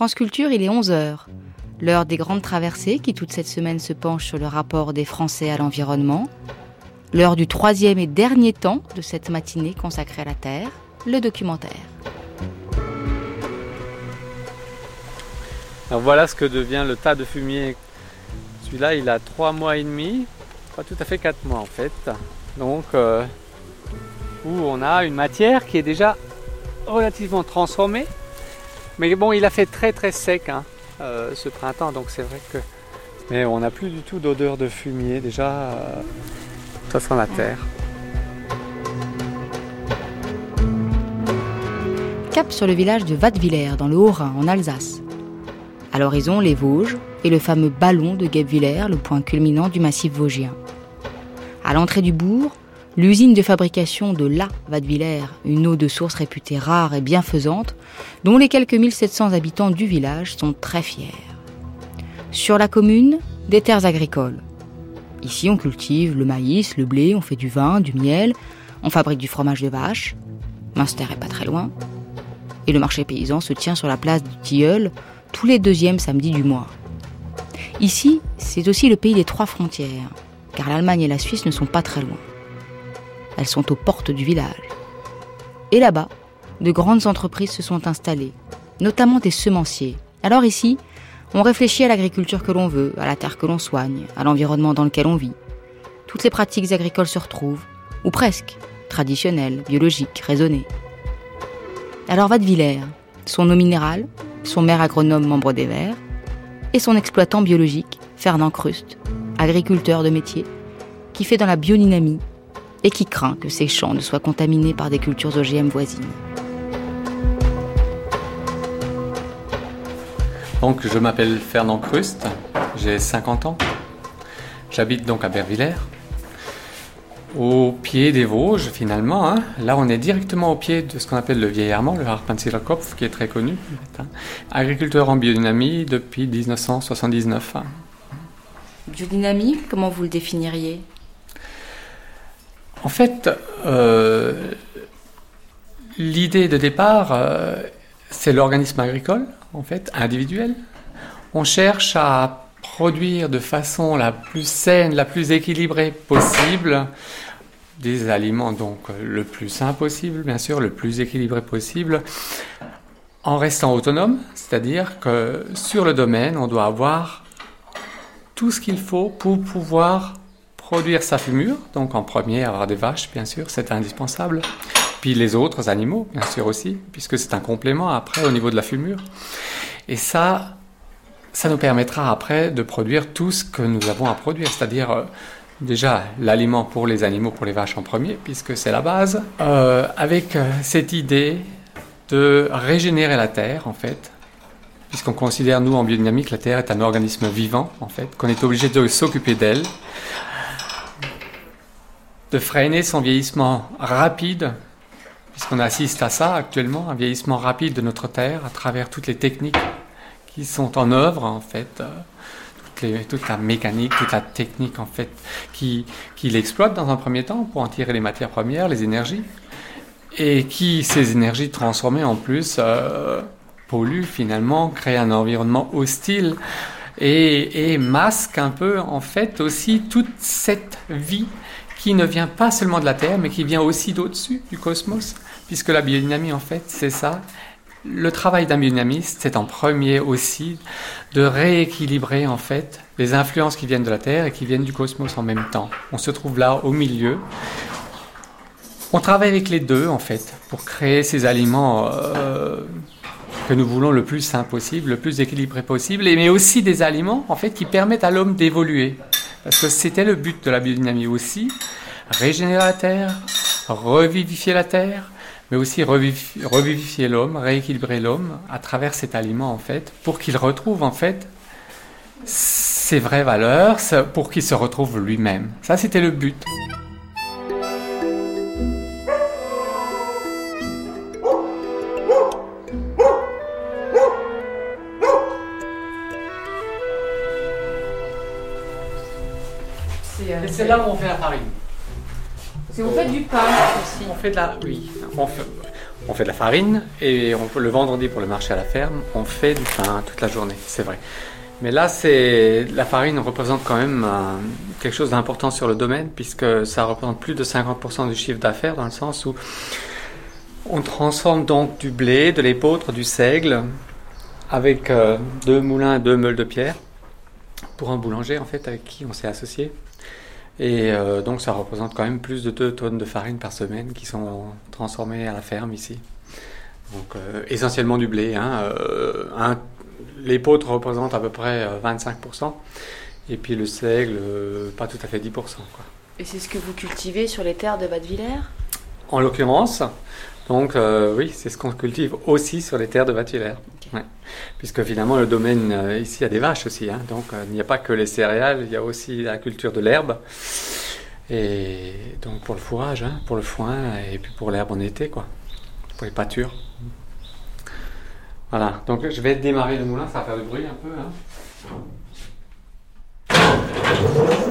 France Culture, il est 11h. L'heure des grandes traversées qui toute cette semaine se penche sur le rapport des Français à l'environnement. L'heure du troisième et dernier temps de cette matinée consacrée à la Terre, le documentaire. Alors voilà ce que devient le tas de fumier. Celui-là, il a trois mois et demi, pas tout à fait quatre mois en fait. Donc, euh, où on a une matière qui est déjà relativement transformée. Mais bon, il a fait très très sec hein, euh, ce printemps, donc c'est vrai que. Mais on n'a plus du tout d'odeur de fumier déjà. Euh, ça sent la terre. Cap sur le village de Wattwiller, dans le Haut-Rhin, en Alsace. À l'horizon, les Vosges et le fameux ballon de Guebwiller, le point culminant du massif vosgien. À l'entrée du bourg, l'usine de fabrication de la Wattwiller, une eau de source réputée rare et bienfaisante, dont les quelques 1700 habitants du village sont très fiers. Sur la commune, des terres agricoles. Ici, on cultive le maïs, le blé, on fait du vin, du miel, on fabrique du fromage de vache. Münster est pas très loin. Et le marché paysan se tient sur la place du Tilleul, tous les deuxièmes samedis du mois. Ici, c'est aussi le pays des trois frontières, car l'Allemagne et la Suisse ne sont pas très loin. Elles sont aux portes du village. Et là-bas, de grandes entreprises se sont installées, notamment des semenciers. Alors ici, on réfléchit à l'agriculture que l'on veut, à la terre que l'on soigne, à l'environnement dans lequel on vit. Toutes les pratiques agricoles se retrouvent, ou presque, traditionnelles, biologiques, raisonnées. Alors Vadevillers, son eau minérale, son maire agronome membre des Verts, et son exploitant biologique, Fernand Krust, agriculteur de métier, qui fait dans la biodynamie et qui craint que ses champs ne soient contaminés par des cultures OGM voisines. Donc je m'appelle Fernand Krust, j'ai 50 ans. J'habite donc à Bervillers, au pied des Vosges finalement. Hein. Là, on est directement au pied de ce qu'on appelle le vieil Armand, le Hartmannsiller-Kopf, qui est très connu. Hein. Agriculteur en biodynamie depuis 1979. Hein. Biodynamie, comment vous le définiriez? En fait, euh, l'idée de départ, euh, c'est l'organisme agricole, en fait, individuel. On cherche à produire de façon la plus saine, la plus équilibrée possible, des aliments donc le plus sain possible, bien sûr, le plus équilibré possible, en restant autonome, c'est-à-dire que sur le domaine, on doit avoir tout ce qu'il faut pour pouvoir produire sa fumure, donc en premier avoir des vaches, bien sûr, c'est indispensable, puis les autres animaux, bien sûr aussi, puisque c'est un complément après au niveau de la fumure. Et ça, ça nous permettra après de produire tout ce que nous avons à produire, c'est-à-dire euh, déjà l'aliment pour les animaux, pour les vaches en premier, puisque c'est la base, euh, avec euh, cette idée de régénérer la terre en fait, puisqu'on considère nous en biodynamique que la terre est un organisme vivant en fait, qu'on est obligé de s'occuper d'elle, de freiner son vieillissement rapide, puisqu'on assiste à ça actuellement, un vieillissement rapide de notre terre à travers toutes les techniques qui sont en œuvre en fait. Euh, toute la mécanique, toute la technique en fait, qui, qui l'exploite dans un premier temps pour en tirer les matières premières, les énergies, et qui, ces énergies transformées en plus, euh, polluent finalement, créent un environnement hostile et, et masquent un peu en fait aussi toute cette vie qui ne vient pas seulement de la Terre, mais qui vient aussi d'au-dessus du cosmos, puisque la biodynamie en fait c'est ça, le travail d'un biodynamiste, c'est en premier aussi de rééquilibrer en fait les influences qui viennent de la Terre et qui viennent du cosmos en même temps. On se trouve là au milieu. On travaille avec les deux en fait pour créer ces aliments euh, que nous voulons le plus sain possible, le plus équilibré possible, mais aussi des aliments en fait qui permettent à l'homme d'évoluer. Parce que c'était le but de la biodynamie aussi, régénérer la Terre, revivifier la Terre, mais aussi revivifier l'homme, rééquilibrer l'homme à travers cet aliment en fait, pour qu'il retrouve en fait ses vraies valeurs, pour qu'il se retrouve lui-même. Ça, c'était le but. Là où on fait la farine. vous faites du pain aussi. On fait de la, oui, on fait de la farine et on, le vendredi pour le marché à la ferme, on fait du pain toute la journée, c'est vrai. Mais là, c'est la farine représente quand même quelque chose d'important sur le domaine puisque ça représente plus de 50% du chiffre d'affaires dans le sens où on transforme donc du blé, de l'épeautre, du seigle avec euh, deux moulins, deux meules de pierre pour un boulanger en fait avec qui on s'est associé. Et euh, donc ça représente quand même plus de 2 tonnes de farine par semaine qui sont transformées à la ferme ici. Donc euh, essentiellement du blé. Hein, un, l'épeautre représente à peu près 25%, et puis le seigle, pas tout à fait 10%. Quoi. Et c'est ce que vous cultivez sur les terres de Vadevillers En l'occurrence, donc euh, oui, c'est ce qu'on cultive aussi sur les terres de Vatulaire. Puisque finalement le domaine euh, ici a des vaches aussi. Hein. donc euh, il n'y a pas que les céréales, il y a aussi la culture de l'herbe. Et donc pour le fourrage, hein, pour le foin et puis pour l'herbe en été, quoi. Pour les pâtures. Voilà, donc je vais démarrer le moulin, ça va faire du bruit un peu. Hein.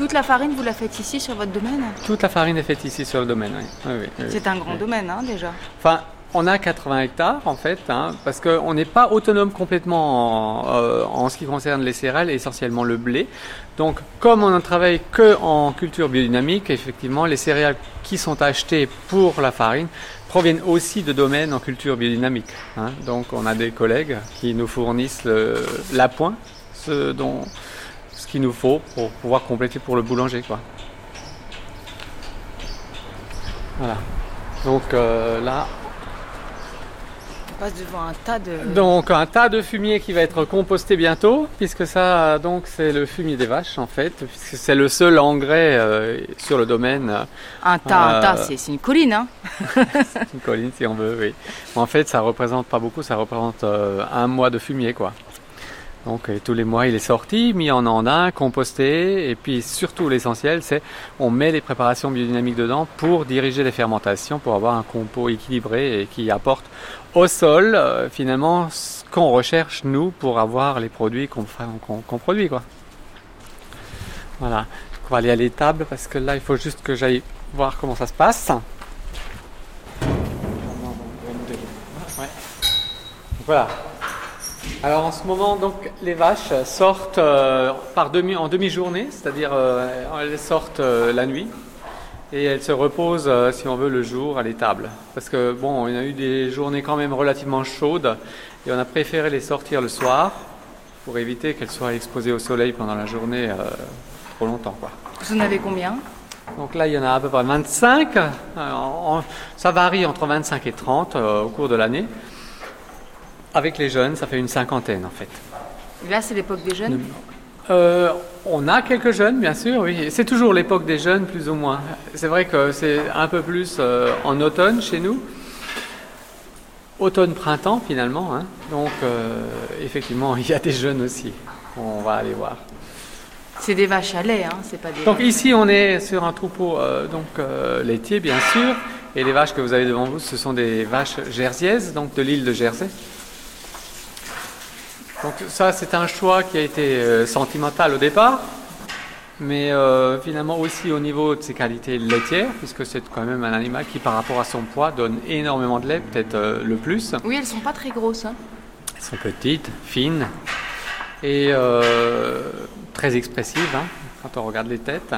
Toute la farine, vous la faites ici sur votre domaine Toute la farine est faite ici sur le domaine, oui. c'est un grand domaine hein, déjà. Enfin, on a 80 hectares en fait, hein, parce qu'on n'est pas autonome complètement euh, en, ce qui concerne les céréales, essentiellement le blé. Donc, comme on ne travaille que en culture biodynamique, effectivement, les céréales qui sont achetées pour la farine proviennent aussi de domaines en culture biodynamique. Hein. Donc, on a des collègues qui nous fournissent l'appoint, ce dont qu'il nous faut pour pouvoir compléter pour le boulanger. Quoi. Voilà. Donc euh, là. On passe devant un tas de. Donc un tas de fumier qui va être composté bientôt, puisque ça, donc c'est le fumier des vaches en fait, puisque c'est le seul engrais euh, sur le domaine. Un tas, un tas, euh, c'est une colline, hein C'est une colline si on veut, oui. En fait, ça représente pas beaucoup, ça représente un mois de fumier, quoi. Donc tous les mois, il est sorti, mis en andin, composté, et puis surtout l'essentiel, c'est on met les préparations biodynamiques dedans pour diriger les fermentations, pour avoir un compo équilibré et qui apporte au sol euh, finalement ce qu'on recherche nous pour avoir les produits qu'on produit quoi. Voilà, on va aller à l'étable parce que là il faut juste que j'aille voir comment ça se passe. Voilà, alors en ce moment, donc, les vaches sortent euh, par demi, en demi-journée, c'est-à-dire euh, elles sortent euh, la nuit et elles se reposent, si on veut, le jour à l'étable. Parce que bon, on a eu des journées quand même relativement chaudes et on a préféré les sortir le soir pour éviter qu'elles soient exposées au soleil pendant la journée trop longtemps. Quoi. Vous en avez combien? Donc là, il y en a à peu près 25. ça varie entre 25 et 30 au cours de l'année. Avec les jeunes, ça fait une cinquantaine en fait. là, c'est l'époque des jeunes? Euh, On a quelques jeunes, bien sûr, oui. C'est toujours l'époque des jeunes, plus ou moins. C'est vrai que c'est un peu plus euh, en automne chez nous. Automne-printemps, finalement. Hein. Donc, euh, effectivement, il y a des jeunes aussi. On va aller voir. C'est des vaches à lait, hein, c'est pas des. Donc ici, on est sur un troupeau donc laitier, bien sûr, et les vaches que vous avez devant vous, ce sont des vaches jersiaises, donc de l'île de Jersey. Donc ça, c'est un choix qui a été euh, sentimental au départ, mais euh, finalement aussi au niveau de ses qualités laitières, puisque c'est quand même un animal qui, par rapport à son poids, donne énormément de lait, peut-être euh, le plus. Oui, elles sont pas très grosses. Hein. Elles sont petites, fines et très expressives hein, quand on regarde les têtes.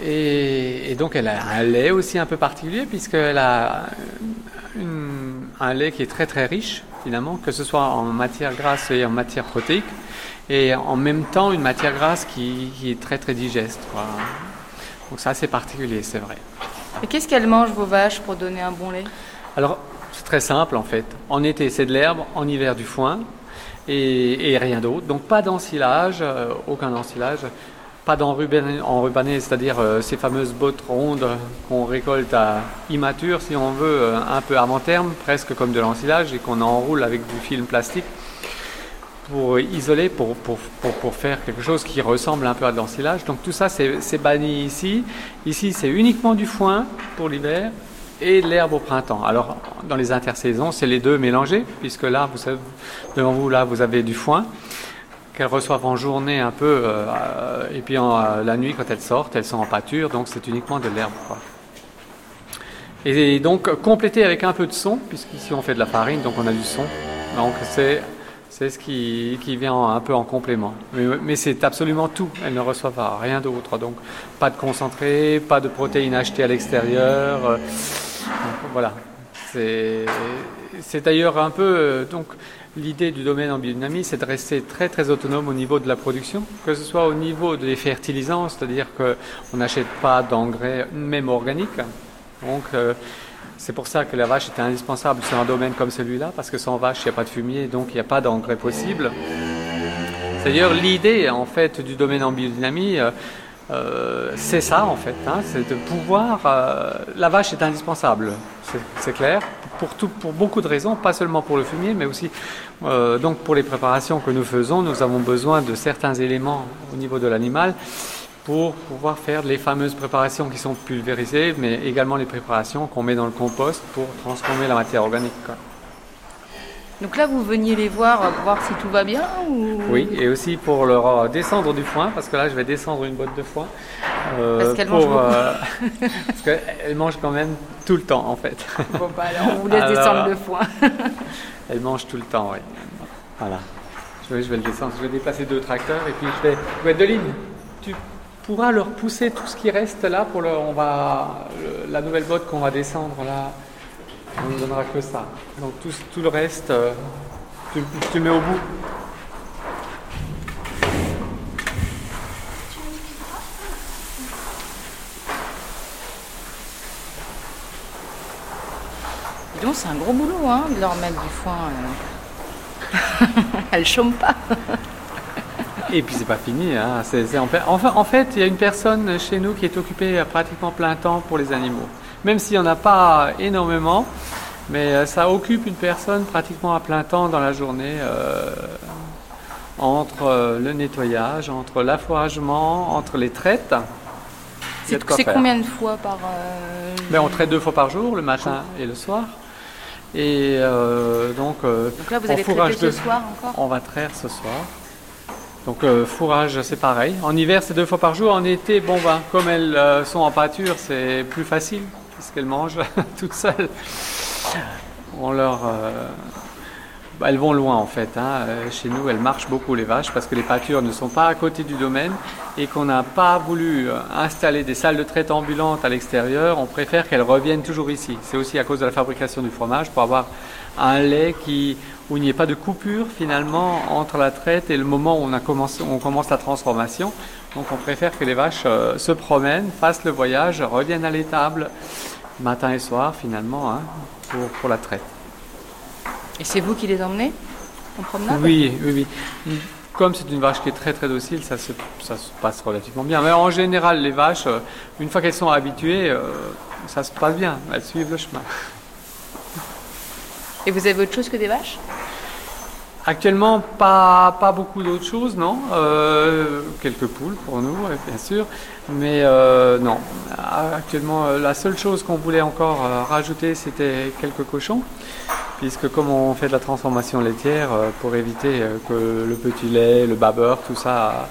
Et, donc elle a un lait aussi un peu particulier, puisqu'elle a un lait qui est très très riche finalement, que ce soit en matière grasse et en matière protéique, et en même temps une matière grasse qui, est très très digeste. Donc ça c'est particulier, c'est vrai. Et qu'est-ce qu'elles mangent vos vaches pour donner un bon lait? Alors c'est très simple en fait. En été c'est de l'herbe, en hiver du foin et, rien d'autre. Donc pas d'ensilage, euh, aucun ensilage pas d'enrubané, c'est-à-dire euh, ces fameuses bottes rondes qu'on récolte à immature, si on veut, euh, un peu avant terme, presque comme de l'ensilage, et qu'on enroule avec du film plastique pour isoler, pour, pour, pour, faire quelque chose qui ressemble un peu à de l'ensilage. Donc tout ça, c'est banni ici. Ici, c'est uniquement du foin pour l'hiver et de l'herbe au printemps. Alors, dans les intersaisons, c'est les deux mélangés, puisque là, vous savez, devant vous, là, vous avez du foin qu'elles reçoivent en journée un peu, et puis la nuit quand elles sortent, elles sont en pâture, donc c'est uniquement de l'herbe. Et donc compléter avec un peu de son, puisqu'ici on fait de la farine, donc on a du son. Donc c'est c'est ce qui, qui, vient un peu en complément. Mais, c'est absolument tout. Elles ne reçoivent rien d'autre. Donc pas de concentré, pas de protéines achetées à l'extérieur. Euh, voilà. C'est d'ailleurs un peu euh, donc l'idée du domaine en biodynamie, c'est de rester très très autonome au niveau de la production, que ce soit au niveau des fertilisants, c'est-à-dire qu'on n'achète pas d'engrais même organiques. Donc euh, c'est pour ça que la vache était indispensable sur un domaine comme celui-là, parce que sans vache, il n'y a pas de fumier, donc il n'y a pas d'engrais possible. D'ailleurs l'idée en fait du domaine en biodynamie. Euh, euh, c'est ça en fait, hein, c'est de pouvoir. La vache est indispensable, c'est clair, pour, beaucoup de raisons, pas seulement pour le fumier, mais aussi donc pour les préparations que nous faisons. Nous avons besoin de certains éléments au niveau de l'animal pour pouvoir faire les fameuses préparations qui sont pulvérisées, mais également les préparations qu'on met dans le compost pour transformer la matière organique. Donc là, vous veniez les voir pour voir si tout va bien Oui, et aussi pour leur euh, descendre du foin, parce que là, je vais descendre une boîte de foin. Euh, parce qu'elles mangent euh, Parce mangent quand même tout le temps, en fait. Bon, bah alors, on vous laisse descendre le foin. elles mangent tout le temps, oui. Voilà. Je vais, je vais le descendre. Je vais déplacer deux tracteurs et puis je vais... Ligne tu pourra leur pousser tout ce qui reste là pour le, on va la nouvelle botte qu'on va descendre là on ne donnera que ça donc tout, tout le reste euh, tu, tu, mets au bout donc c'est un gros boulot hein, de leur mettre du foin euh. elle chôme pas et puis c'est pas fini. Hein. enfin, en fait, il y a une personne chez nous qui est occupée à pratiquement plein temps pour les animaux. Même s'il n'y en a pas énormément, mais euh, ça occupe une personne pratiquement à plein temps dans la journée. Euh, entre euh, le nettoyage, entre l'affouragement, entre les traites. C'est combien de fois par ben, On traite deux fois par jour, le matin et le soir. Et donc, donc là, vous allez traiter ce soir encore? On va traire ce soir. Donc euh, fourrage, c'est pareil. En hiver, c'est deux fois par jour. En été, bon ben, comme elles euh, sont en pâture, c'est plus facile puisqu'elles mangent toutes seules. On leur, euh, bah, elles vont loin en fait. Hein. Chez nous, elles marchent beaucoup les vaches parce que les pâtures ne sont pas à côté du domaine et qu'on n'a pas voulu installer des salles de traite ambulantes à l'extérieur. On préfère qu'elles reviennent toujours ici. C'est aussi à cause de la fabrication du fromage pour avoir un lait où il n'y ait pas de coupure finalement entre la traite et le moment où on, commence la transformation. Donc on préfère que les vaches euh, se promènent, fassent le voyage, reviennent à l'étable matin et soir finalement hein, pour, pour, la traite. Et c'est vous qui les emmenez en promenade? Oui, oui, oui. Comme c'est une vache qui est très très docile, ça se, ça se passe relativement bien. Mais en général, les vaches, euh, une fois qu'elles sont habituées, euh, ça se passe bien. Elles suivent le chemin. Et vous avez autre chose que des vaches? Actuellement, pas, pas beaucoup d'autres choses, non. Euh, quelques poules pour nous, bien sûr. Mais euh, non, actuellement, euh, la seule chose qu'on voulait encore rajouter, c'était quelques cochons. Puisque comme on fait de la transformation laitière, pour éviter que le petit lait, le babeur, tout ça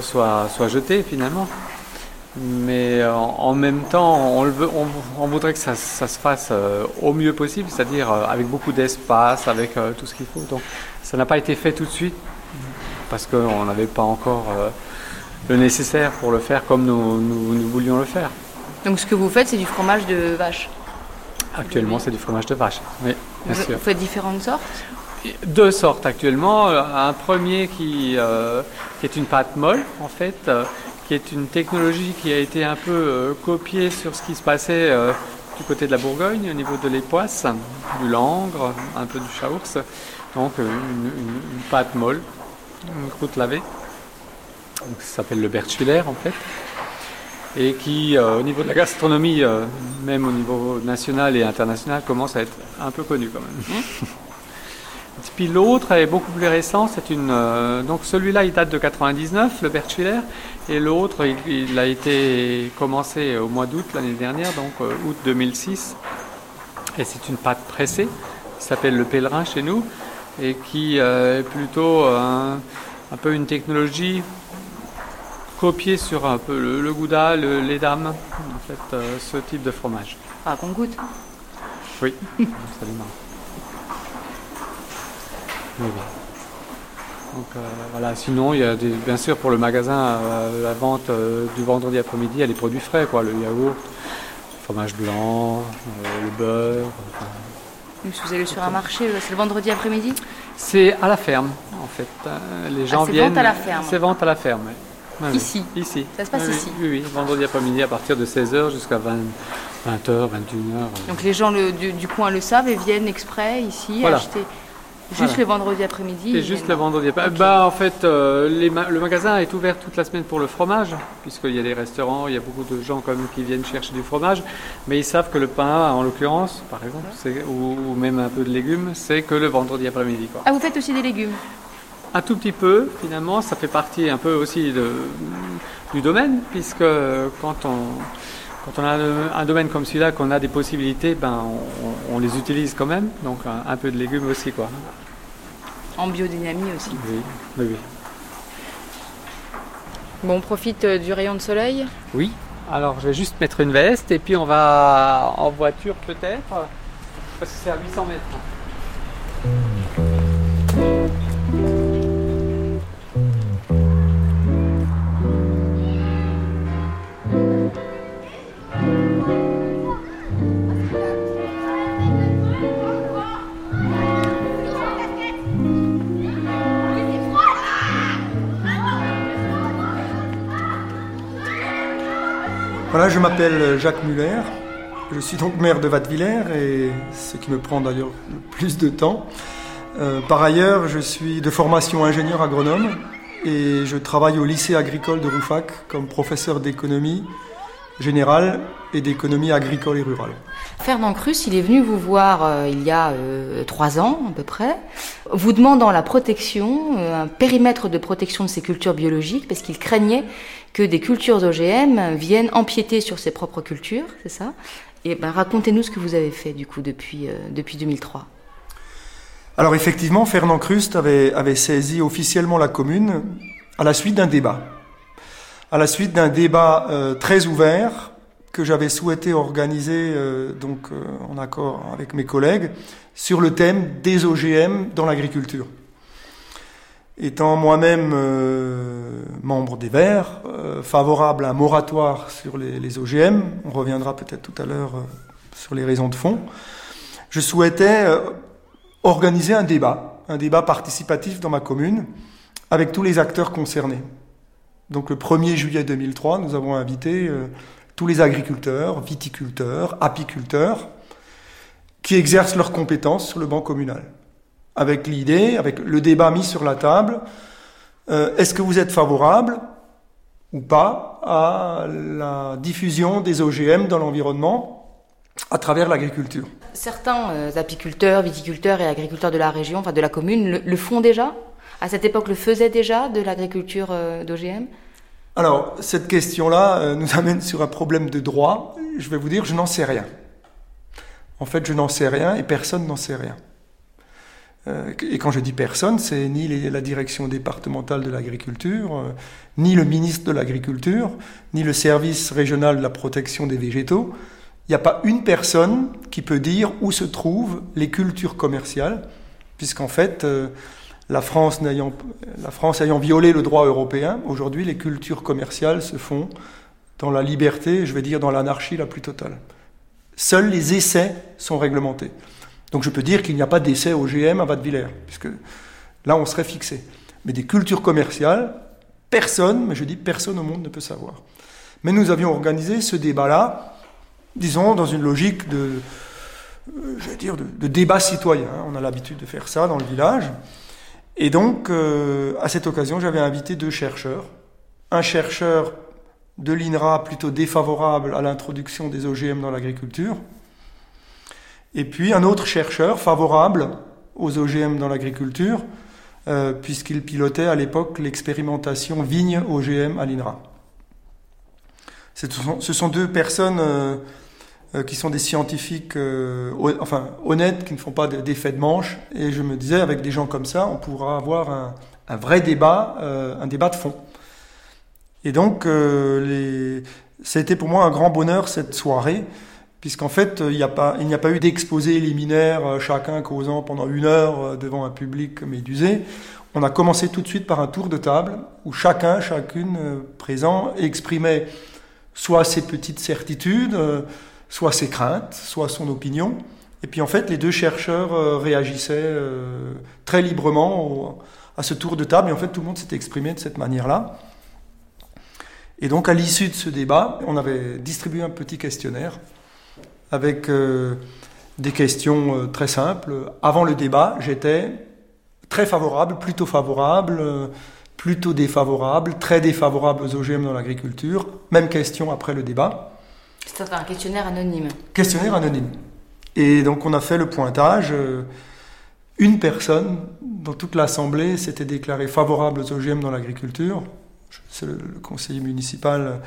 soit, soit jeté finalement. Mais en, même temps, on, veut, on, voudrait que ça, ça se fasse euh, au mieux possible, c'est-à-dire euh, avec beaucoup d'espace, avec euh, tout ce qu'il faut. Donc ça n'a pas été fait tout de suite parce qu'on n'avait pas encore le nécessaire pour le faire comme nous, nous, voulions le faire. Donc ce que vous faites, c'est du fromage de vache Actuellement, c'est du fromage de vache, oui, bien vous, sûr. Vous faites différentes sortes? Deux sortes actuellement. Un premier qui, qui est une pâte molle, en fait, qui est une technologie qui a été un peu euh, copiée sur ce qui se passait euh, du côté de la Bourgogne, au niveau de l'époisse, du langre, un peu du chaours. Donc euh, une, pâte molle, une croûte lavée. Ça s'appelle le Bertschwiller en fait. Et qui, au niveau de la gastronomie, même au niveau national et international, commence à être un peu connu quand même. Puis l'autre est beaucoup plus récent, c'est une euh, donc celui-là il date de 99, le Bertschwiller, et l'autre il, a été commencé au mois d'août l'année dernière, donc euh, août 2006, et c'est une pâte pressée qui s'appelle le pèlerin chez nous, et qui est plutôt un, peu une technologie copiée sur un peu le, gouda, le, les dames, en fait, ce type de fromage. Ah, qu'on goûte? Oui, absolument. Oui, oui. Donc euh, voilà, sinon il y a des, bien sûr pour le magasin euh, la vente euh, du vendredi après-midi, il y a les produits frais, quoi, le yaourt, le fromage blanc, le beurre. vous allez sur un marché, c'est le vendredi après-midi? C'est à la ferme en fait. Les gens ah, viennent. Vente à la ferme. C'est vente à la ferme. ici. Ici. Ça se passe ici. Oui, oui, vendredi après-midi à partir de 16h jusqu'à 20, h 21h. Donc les gens du, coin le savent et viennent exprès ici acheter. Juste le vendredi après-midi C'est juste le vendredi après-midi. Bah, en fait, euh, le magasin est ouvert toute la semaine pour le fromage, puisqu'il y a des restaurants, il y a beaucoup de gens comme qui viennent chercher du fromage, mais ils savent que le pain, en l'occurrence, par exemple, ou, même un peu de légumes, c'est que le vendredi après-midi. Ah, vous faites aussi des légumes? Un tout petit peu, finalement, ça fait partie un peu aussi de, du domaine, puisque quand on quand on a un domaine comme celui-là, qu'on a des possibilités, ben, on, les utilise quand même. Donc un, peu de légumes aussi. Quoi. En biodynamie aussi. Oui, oui, oui. Bon, on profite euh, du rayon de soleil Oui. Alors je vais juste mettre une veste et puis on va en voiture peut-être, parce que c'est à 800 mètres. Voilà, je m'appelle Jacques Muller. Je suis donc maire de Vattevillers et ce qui me prend d'ailleurs le plus de temps. Euh, par ailleurs, je suis de formation ingénieur agronome et je travaille au lycée agricole de Roufac comme professeur d'économie générale et d'économie agricole et rurale. Fernand Crus, il est venu vous voir euh, il y a euh, trois ans à peu près, vous demandant la protection, un périmètre de protection de ces cultures biologiques, parce qu'il craignait que des cultures OGM viennent empiéter sur ses propres cultures, c'est ça? Et ben, racontez-nous ce que vous avez fait du coup depuis, euh, depuis 2003. Alors effectivement, Fernand Crust avait, avait saisi officiellement la commune à la suite d'un débat. À la suite d'un débat euh, très ouvert que j'avais souhaité organiser euh, donc en accord avec mes collègues sur le thème des OGM dans l'agriculture. Étant moi-même euh, membre des Verts, euh, favorable à un moratoire sur les, OGM, on reviendra peut-être tout à l'heure euh, sur les raisons de fond, je souhaitais organiser un débat, un débat participatif dans ma commune, avec tous les acteurs concernés. Donc le 1er juillet 2003, nous avons invité tous les agriculteurs, viticulteurs, apiculteurs, qui exercent leurs compétences sur le banc communal avec l'idée, avec le débat mis sur la table, euh, est-ce que vous êtes favorable ou pas à la diffusion des OGM dans l'environnement à travers l'agriculture? Certains euh, apiculteurs, viticulteurs et agriculteurs de la région, enfin de la commune, le, font déjà? À cette époque, le faisaient déjà de l'agriculture euh, d'OGM Alors, cette question-là nous amène sur un problème de droit. Je vais vous dire, je n'en sais rien. En fait, je n'en sais rien et personne n'en sait rien. Euh, et quand je dis personne, c'est ni la direction départementale de l'agriculture, euh, ni le ministre de l'Agriculture, ni le service régional de la protection des végétaux. Il n'y a pas une personne qui peut dire où se trouvent les cultures commerciales, puisqu'en fait, euh, la France, la France ayant violé le droit européen, aujourd'hui, les cultures commerciales se font dans la liberté, je vais dire dans l'anarchie la plus totale. Seuls les essais sont réglementés. Donc je peux dire qu'il n'y a pas d'essai OGM à Vattevillers, puisque là on serait fixé. Mais des cultures commerciales, personne, mais je dis personne au monde ne peut savoir. Mais nous avions organisé ce débat-là, disons, dans une logique de, euh, débat citoyen. On a l'habitude de faire ça dans le village. Et donc, euh, à cette occasion, j'avais invité deux chercheurs. Un chercheur de l'INRA plutôt défavorable à l'introduction des OGM dans l'agriculture, et puis un autre chercheur favorable aux OGM dans l'agriculture, euh, puisqu'il pilotait à l'époque l'expérimentation vigne OGM à l'INRA. Ce sont, deux personnes euh, euh, qui sont des scientifiques euh, enfin, honnêtes, qui ne font pas d'effet de manche. Et je me disais, avec des gens comme ça, on pourra avoir un, vrai débat, euh, un débat de fond. Et donc, les... ça a été pour moi un grand bonheur cette soirée, puisqu'en fait, il n'y a, pas, il n'y a pas eu d'exposé liminaire, chacun causant pendant une heure devant un public médusé. On a commencé tout de suite par un tour de table où chacun, chacune présent exprimait soit ses petites certitudes, soit ses craintes, soit son opinion. Et puis en fait, les deux chercheurs euh, réagissaient euh, très librement à ce tour de table, et en fait, tout le monde s'était exprimé de cette manière-là. Et donc, à l'issue de ce débat, on avait distribué un petit questionnaire avec euh, des questions très simples. Avant le débat, j'étais très favorable, plutôt favorable, plutôt défavorable, très défavorable aux OGM dans l'agriculture. Même question après le débat. C'est un questionnaire anonyme. Questionnaire anonyme. Et donc on a fait le pointage. Euh, une personne dans toute l'Assemblée s'était déclarée favorable aux OGM dans l'agriculture. C'est le, conseiller municipal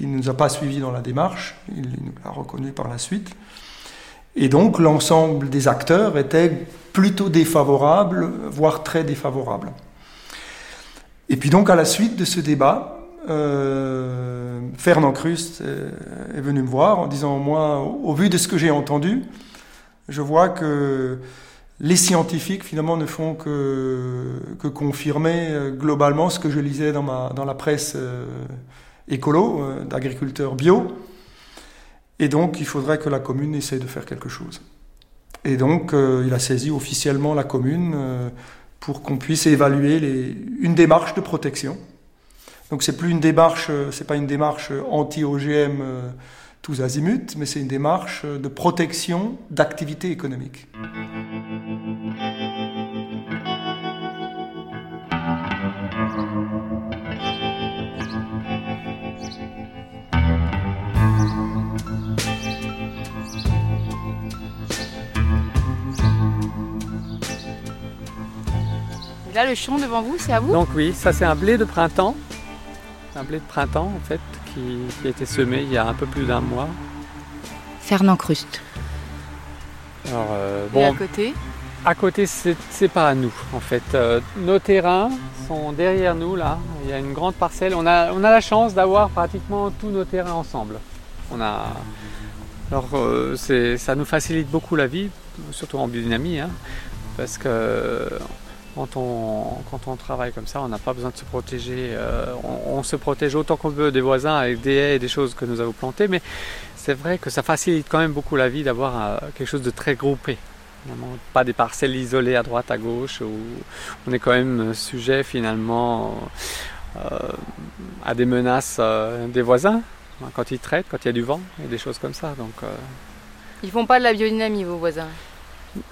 qui ne nous a pas suivis dans la démarche. Il nous l'a reconnu par la suite. Et donc l'ensemble des acteurs étaient plutôt défavorables, voire très défavorables. Et puis donc à la suite de ce débat, euh, Fernand Crust est venu me voir en disant Moi, au vu de ce que j'ai entendu, je vois que les scientifiques finalement ne font que, confirmer euh, globalement ce que je lisais dans, la presse euh, écolo, d'agriculteurs bio. Et donc il faudrait que la commune essaie de faire quelque chose. Et donc il a saisi officiellement la commune pour qu'on puisse évaluer une démarche de protection donc c'est plus une démarche, euh, c'est pas une démarche anti-OGM euh, tous azimuts, mais c'est une démarche de protection d'activité économique. Là, le champ devant vous, c'est à vous Donc oui, ça c'est un blé de printemps un blé de printemps en fait qui, a été semé il y a un peu plus d'un mois. Fernand Crust. Alors, euh, bon, Et à côté À côté, c'est pas à nous en fait. Euh, nos terrains sont derrière nous là. Il y a une grande parcelle. On a, on a la chance d'avoir pratiquement tous nos terrains ensemble. On a, alors euh, ça nous facilite beaucoup la vie, surtout en biodynamie, hein, parce que quand on, travaille comme ça, on n'a pas besoin de se protéger. Euh, on, se protège autant qu'on peut des voisins avec des haies et des choses que nous avons plantées, mais c'est vrai que ça facilite quand même beaucoup la vie d'avoir euh, quelque chose de très groupé. Pas des parcelles isolées à droite, à gauche, où on est quand même sujet finalement euh, à des menaces des voisins hein, quand ils traitent, quand il y a du vent et des choses comme ça. Donc, ils font pas de la biodynamie, vos voisins?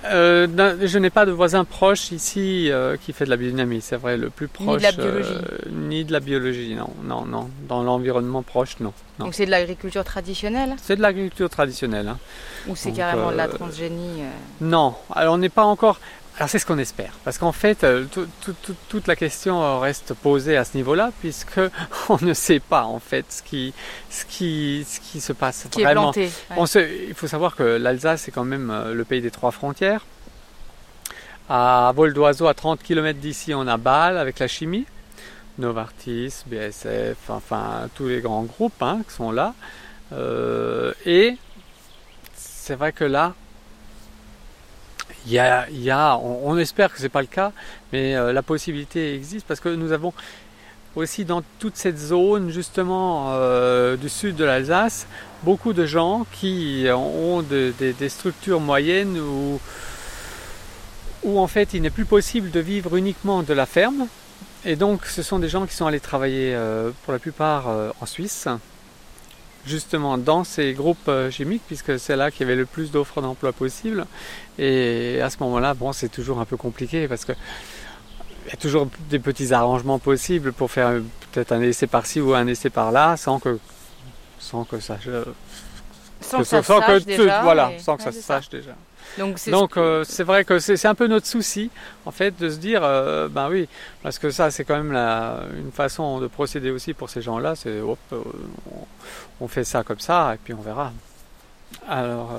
Euh, je n'ai pas de voisin proche ici euh, qui fait de la biodynamie, c'est vrai, le plus proche. Ni de la biologie. Euh, ni de la biologie, non, non, non. Dans l'environnement proche, non, Donc c'est de l'agriculture traditionnelle? C'est de l'agriculture traditionnelle. Hein. Ou c'est carrément de la transgénie Non, alors on n'est pas encore. Alors c'est ce qu'on espère, parce qu'en fait, euh, toute la question reste posée à ce niveau-là, puisque on ne sait pas en fait ce qui, ce qui, ce qui se passe qui vraiment. Est planté, il faut savoir que l'Alsace est quand même euh, le pays des trois frontières. À vol d'oiseau, à 30 km d'ici, on a Bâle avec la chimie, Novartis, BSF, enfin tous les grands groupes hein, qui sont là. Euh, et c'est vrai que là, on, espère que ce n'est pas le cas, mais euh, la possibilité existe parce que nous avons aussi dans toute cette zone justement euh, du sud de l'Alsace beaucoup de gens qui ont des structures moyennes où, en fait il n'est plus possible de vivre uniquement de la ferme. Et donc ce sont des gens qui sont allés travailler euh, pour la plupart en Suisse, justement dans ces groupes euh, chimiques, puisque c'est là qu'il y avait le plus d'offres d'emploi possible. Et à ce moment-là, bon, c'est toujours un peu compliqué parce que il y a toujours des petits arrangements possibles pour faire peut-être un essai par-ci ou un essai par-là, sans que, sans que ça, sans que, ça sache déjà, voilà, sans que ça se sache déjà. Donc euh, c'est vrai que c'est un peu notre souci en fait de se dire euh, ben oui parce que ça c'est quand même la, une façon de procéder aussi pour ces gens-là c'est euh, on fait ça comme ça et puis on verra. Alors,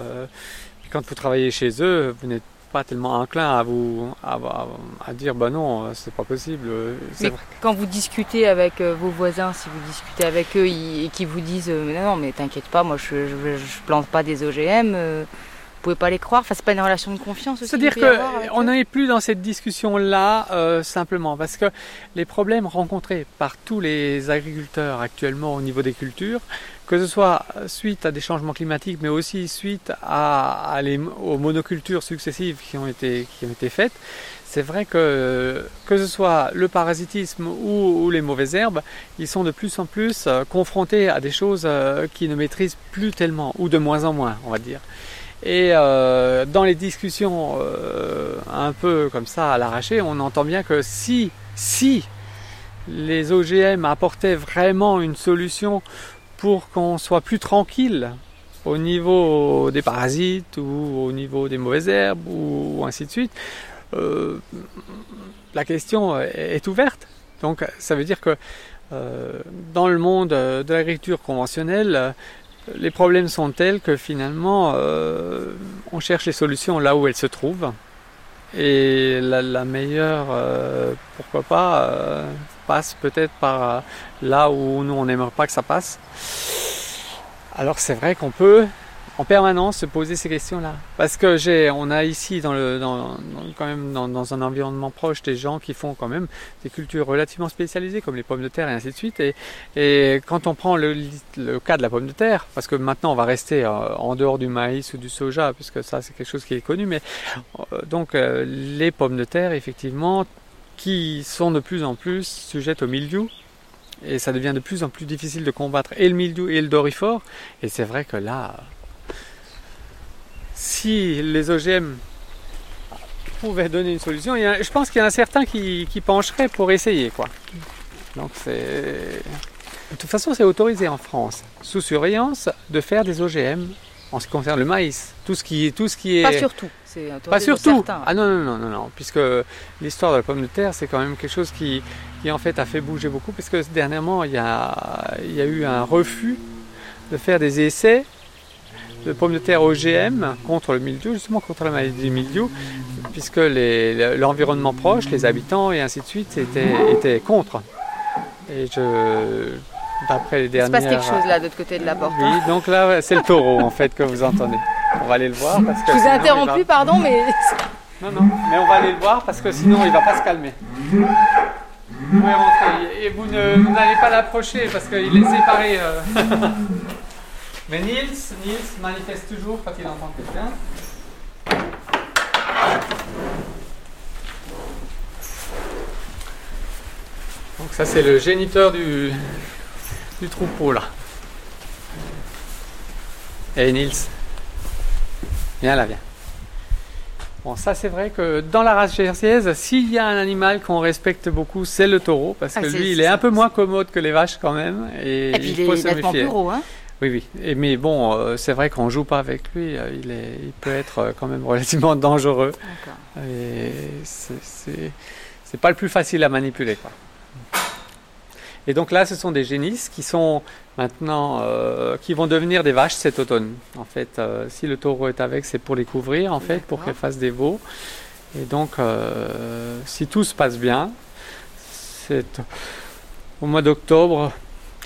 quand vous travaillez chez eux, vous n'êtes pas tellement enclin à vous à, à, dire bah non c'est pas possible mais quand vous discutez avec vos voisins si vous discutez avec eux et qu'ils vous disent non non mais t'inquiète pas moi je, je, plante pas des OGM pouvez pas les croire. Enfin, c'est pas une relation de confiance aussi. C'est-à-dire qu'on n'est plus dans cette discussion-là euh, simplement parce que les problèmes rencontrés par tous les agriculteurs actuellement au niveau des cultures, que ce soit suite à des changements climatiques, mais aussi suite à, aux monocultures successives qui ont été, qui ont été faites, c'est vrai que que ce soit le parasitisme ou, les mauvaises herbes, ils sont de plus en plus euh, confrontés à des choses euh, qu'ils ne maîtrisent plus tellement, ou de moins en moins, on va dire. Et euh, dans les discussions euh, un peu comme ça à l'arraché, on entend bien que si, si les OGM apportaient vraiment une solution pour qu'on soit plus tranquille au niveau des parasites ou au niveau des mauvaises herbes ou ainsi de suite, euh, la question est ouverte. Donc ça veut dire que dans le monde de l'agriculture conventionnelle, les problèmes sont tels que finalement euh, on cherche les solutions là où elles se trouvent. Et la, meilleure, euh, pourquoi pas, euh, passe peut-être par là où nous on n'aimerait pas que ça passe. Alors c'est vrai qu'on peut en permanence se poser ces questions-là. Parce que j'ai, on a ici dans quand même dans, un environnement proche des gens qui font quand même des cultures relativement spécialisées comme les pommes de terre et ainsi de suite. Et, quand on prend le, cas de la pomme de terre, parce que maintenant on va rester euh, en dehors du maïs ou du soja, puisque ça c'est quelque chose qui est connu, mais euh, donc euh, les pommes de terre effectivement qui sont de plus en plus sujettes au mildiou, et ça devient de plus en plus difficile de combattre et le mildiou et le dorifort. Et c'est vrai que là, si les OGM pouvaient donner une solution, je pense qu'il y en a certains qui, pencheraient pour essayer. Quoi. Donc c'est... De toute façon, c'est autorisé en France, sous surveillance, de faire des OGM en ce qui concerne le maïs. Tout ce qui, tout ce qui est... Pas surtout. Pas surtout. Ah non, non, non, non, non. Puisque l'histoire de la pomme de terre, c'est quand même quelque chose qui, qui en fait a fait bouger beaucoup. Parce que dernièrement, il y a, il y a eu un refus de faire des essais de pommes de terre OGM contre le mildiou, justement contre la maladie du mildiou, puisque l'environnement proche, les habitants et ainsi de suite étaient, contre. Et je, d'après les dernières... Il se passe quelque chose là, de l'autre côté de la porte. Oui, donc là, c'est le taureau en fait que vous entendez. On va aller le voir parce que... Je vous ai interrompu, pardon, mais... Non, non, mais on va aller le voir parce que sinon il va pas se calmer. Vous pouvez rentrer et vous n'allez pas l'approcher parce qu'il est séparé. Euh. Mais Niels, Niels manifeste toujours quand il entend quelqu'un. Donc ça c'est le géniteur du, du troupeau là. Et hey, Niels, viens là, viens. Bon, ça c'est vrai que dans la race jersiaise, s'il y a un animal qu'on respecte beaucoup, c'est le taureau, parce ah, que lui, il est un peu moins commode que les vaches quand même. Et, et puis il, est nettement gros, hein oui, oui. Et, mais bon, euh, c'est vrai qu'on joue pas avec lui. Euh, il, est, il peut être euh, quand même relativement dangereux. Et c'est pas le plus facile à manipuler. Quoi. Et donc là, ce sont des génisses qui sont maintenant, qui vont devenir des vaches cet automne. En fait, si le taureau est avec, c'est pour les couvrir, en fait, pour qu'elles fassent des veaux. Et donc, si tout se passe bien, c'est au mois d'octobre,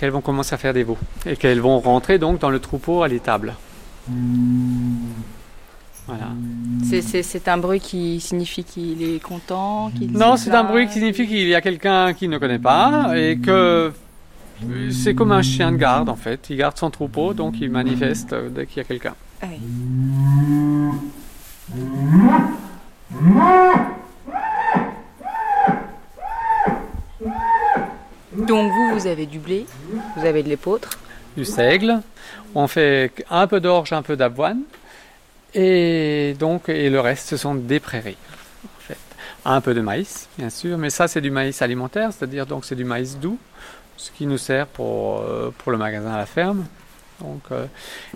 qu'elles vont commencer à faire des veaux et qu'elles vont rentrer donc dans le troupeau à l'étable. Voilà. C'est un bruit qui signifie qu'il est content Non, c'est un bruit qui signifie qu'il y a quelqu'un qui ne connaît pas et que c'est comme un chien de garde en fait. Il garde son troupeau donc il manifeste dès qu'il y a quelqu'un. Ah donc vous, vous avez du blé, vous avez de l'épeautre. Du seigle. On fait un peu d'orge, un peu d'avoine. Et donc, et le reste, ce sont des prairies. En fait. Un peu de maïs, bien sûr, mais ça, c'est du maïs alimentaire, c'est-à-dire donc c'est du maïs doux, ce qui nous sert pour, euh, pour le magasin à la ferme. Donc, euh,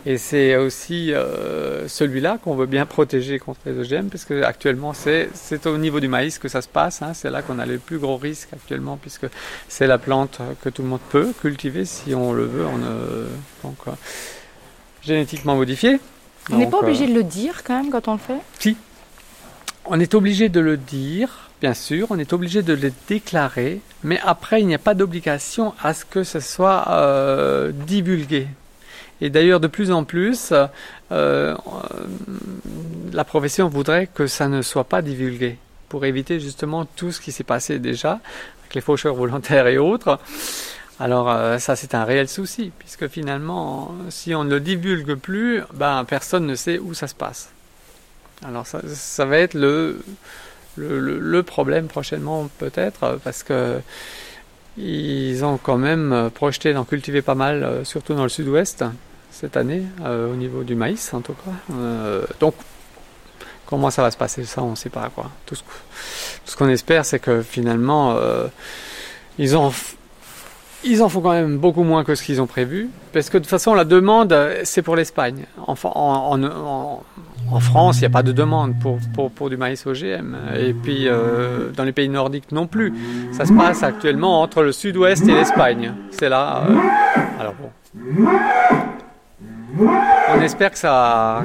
et c'est aussi euh, celui-là qu'on veut bien protéger contre les OGM, parce que actuellement c'est au niveau du maïs que ça se passe. Hein. c'est là qu'on a le plus gros risque actuellement, puisque c'est la plante que tout le monde peut cultiver si on le veut, on, donc, génétiquement modifiée. On n'est pas obligé de le dire quand même quand on le fait? Si. On est obligé de le dire, bien sûr, on est obligé de le déclarer, mais après, il n'y a pas d'obligation à ce que ce soit divulgué. Et d'ailleurs, de plus en plus, euh, la profession voudrait que ça ne soit pas divulgué pour éviter justement tout ce qui s'est passé déjà avec les faucheurs volontaires et autres. Alors euh, ça c'est un réel souci puisque finalement si on ne le divulgue plus, ben personne ne sait où ça se passe. Alors ça, ça va être le, le, le problème prochainement peut-être parce que ils ont quand même projeté d'en cultiver pas mal, euh, surtout dans le sud-ouest cette année, euh, au niveau du maïs en tout cas. Euh, donc, comment ça va se passer, ça, on ne sait pas. Quoi. Tout ce, qu'on espère, c'est que finalement, euh, ils en font quand même beaucoup moins que ce qu'ils ont prévu, parce que de toute façon, la demande, c'est pour l'Espagne. En, en, en, France, il n'y a pas de demande pour, pour, du maïs OGM. Et puis, dans les pays nordiques non plus. Ça se passe actuellement entre le sud-ouest et l'Espagne. C'est là. alors bon. On espère que ça,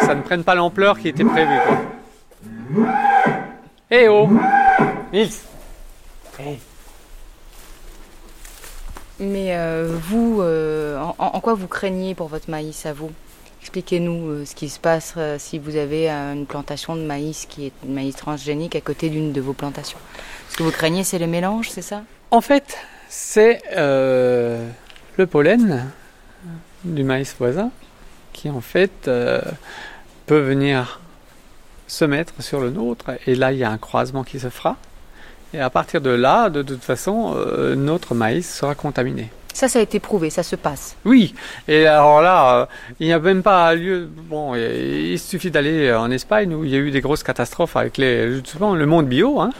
ça ne prenne pas l'ampleur qui était prévue. Eh oh Nils Mais euh, vous, euh, en, quoi vous craignez pour votre maïs à vous? Expliquez-nous euh, ce qui se passe si vous avez une plantation de maïs qui est maïs transgénique à côté d'une de vos plantations. Ce que vous craignez, c'est le mélange, c'est ça? En fait, c'est le pollen du maïs voisin qui en fait euh, peut venir se mettre sur le nôtre et là il y a un croisement qui se fera et à partir de là de toute façon euh, notre maïs sera contaminé. Ça, ça a été prouvé, ça se passe. Oui, et alors là, euh, il n'y a même pas lieu. Bon, il suffit d'aller en Espagne où il y a eu des grosses catastrophes avec les, justement le monde bio, hein,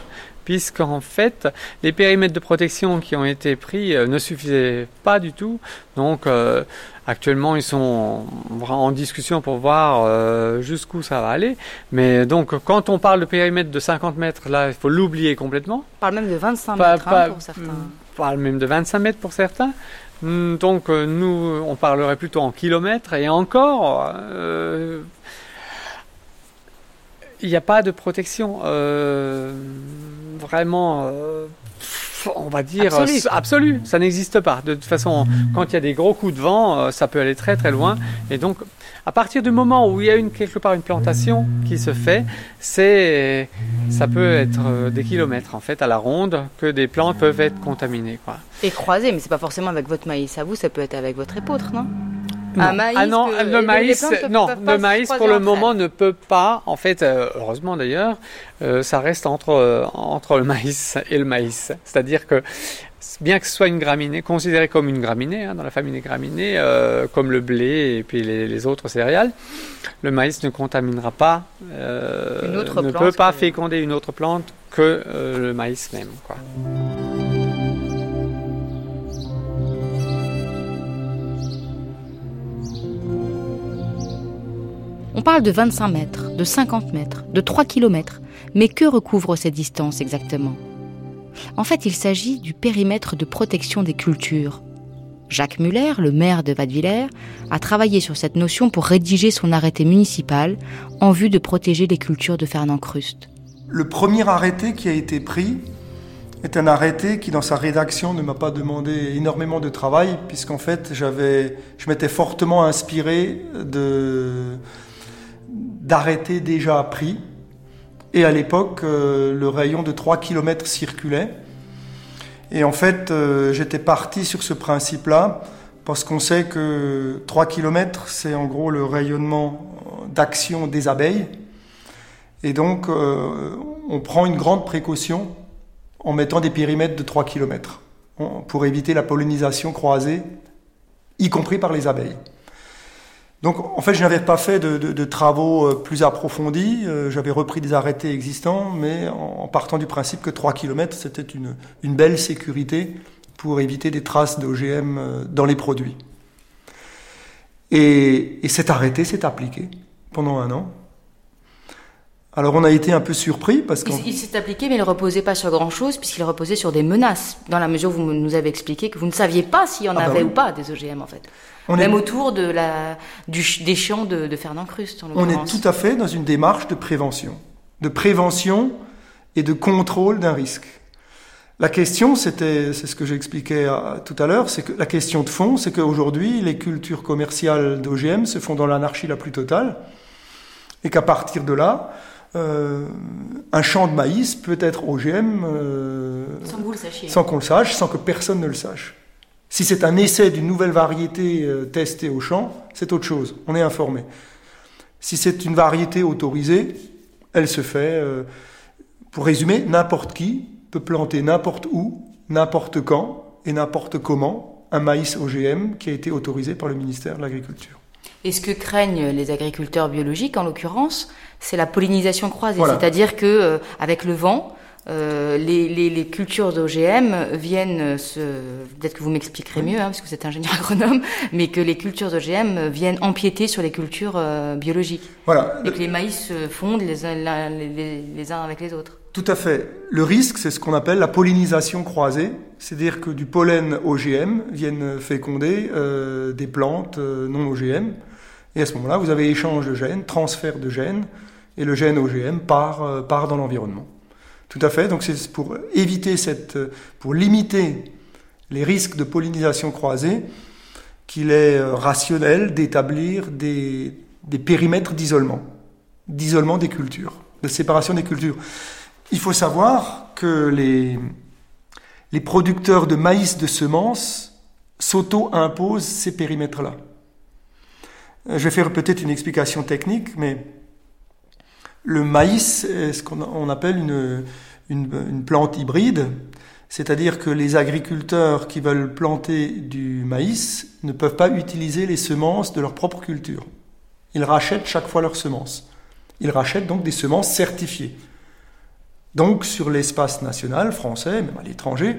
puisqu'en fait, les périmètres de protection qui ont été pris euh, ne suffisaient pas du tout. Donc, euh, actuellement, ils sont en discussion pour voir euh, jusqu'où ça va aller. Mais donc, quand on parle de périmètre de 50 mètres, là, il faut l'oublier complètement. On parle même de 25 mètres hein, pour certains. Parle même de 25 mètres pour certains. Hmm, donc, nous, on parlerait plutôt en kilomètres. Et encore, il n'y a pas de protection euh, vraiment, euh, on va dire, absolue. Ça n'existe pas. De toute façon, quand il y a des gros coups de vent, euh, ça peut aller très très loin. Et donc, à partir du moment où il y a une, quelque part une plantation qui se fait, c'est, ça peut être des kilomètres en fait à la ronde que des plantes peuvent être contaminées. Quoi. Et croisées, mais c'est pas forcément avec votre maïs à vous, ça peut être avec votre épeautre, non? Ah non, le maïs, non, le maïs pour le moment ne peut pas. En fait, euh, heureusement d'ailleurs, euh, ça reste entre euh, entre le maïs et le maïs. C'est-à-dire que bien que ce soit une graminée, considérée comme une graminée hein, dans la famille des graminées, comme le blé et puis les, autres céréales, le maïs ne contaminera pas, ne peut pas féconder une autre plante que le maïs même. Quoi. On parle de 25 mètres, de 50 mètres, de 3 km, mais que recouvre ces distances exactement? En fait, il s'agit du périmètre de protection des cultures. Jacques Muller, le maire de Vadevillers, a travaillé sur cette notion pour rédiger son arrêté municipal en vue de protéger les cultures de Fernand Cruste. Le premier arrêté qui a été pris est un arrêté qui, dans sa rédaction, ne m'a pas demandé énormément de travail, puisqu'en fait, je m'étais fortement inspiré de, d'arrêter déjà pris. Et à l'époque, euh, le rayon de 3 km circulait. Et en fait, euh, j'étais parti sur ce principe-là, parce qu'on sait que 3 km, c'est en gros le rayonnement d'action des abeilles. Et donc, euh, on prend une grande précaution en mettant des périmètres de 3 km pour éviter la pollinisation croisée, y compris par les abeilles. Donc en fait, je n'avais pas fait de, travaux euh, plus approfondis, euh, j'avais repris des arrêtés existants, mais en, partant du principe que 3 km, c'était une, belle sécurité pour éviter des traces d'OGM euh, dans les produits. Et, cet arrêté s'est appliqué pendant un an. Alors on a été un peu surpris parce qu'il il, s'est appliqué, mais il ne reposait pas sur grand-chose puisqu'il reposait sur des menaces. Dans la mesure où vous nous avez expliqué que vous ne saviez pas s'il y en ah bah avait ou pas des OGM en fait. Même autour de la, du, des champs de, de Fernand Crust. on est tout à fait dans une démarche de prévention, de prévention et de contrôle d'un risque. La question, c'était, c'est ce que j'expliquais tout à l'heure, c'est que la question de fond, c'est qu'aujourd'hui, les cultures commerciales d'OGM se font dans l'anarchie la plus totale, et qu'à partir de là, euh, un champ de maïs peut être OGM euh, sans qu'on le sache, sans que personne ne le sache. Si c'est un essai d'une nouvelle variété euh, testée au champ, c'est autre chose, on est informé. Si c'est une variété autorisée, elle se fait, pour résumer, n'importe qui peut planter n'importe où, n'importe quand et n'importe comment un maïs OGM qui a été autorisé par le ministère de l'Agriculture. Et ce que craignent les agriculteurs biologiques, en l'occurrence, c'est la pollinisation croisée, c'est-à-dire que euh, avec le vent, euh, les, les, les, cultures d'OGM viennent se... Peut-être que vous m'expliquerez mieux, hein, parce que vous êtes ingénieur agronome, mais que les cultures d'OGM viennent empiéter sur les cultures euh, biologiques. Voilà. Et que les maïs se fondent les uns, les, les uns avec les autres. Tout à fait. Le risque, c'est ce qu'on appelle la pollinisation croisée, c'est-à-dire que du pollen OGM viennent féconder euh, des plantes euh, non OGM. Et à ce moment-là, vous avez échange de gènes, transfert de gènes, et le gène OGM part, euh, part dans l'environnement. Tout à fait. Donc c'est pour éviter cette, pour limiter les risques de pollinisation croisée, qu'il est rationnel d'établir des, des périmètres d'isolement, d'isolement des cultures, de séparation des cultures. Il faut savoir que les, producteurs de maïs de semences s'auto-imposent ces périmètres-là. Euh, je vais faire peut-être une explication technique, mais le maïs est ce qu'on appelle une, une, plante hybride, c'est-à-dire que les agriculteurs qui veulent planter du maïs ne peuvent pas utiliser les semences de leur propre culture. Ils rachètent chaque fois leurs semences. Ils rachètent donc des semences certifiées. Donc sur l'espace national français, même à l'étranger,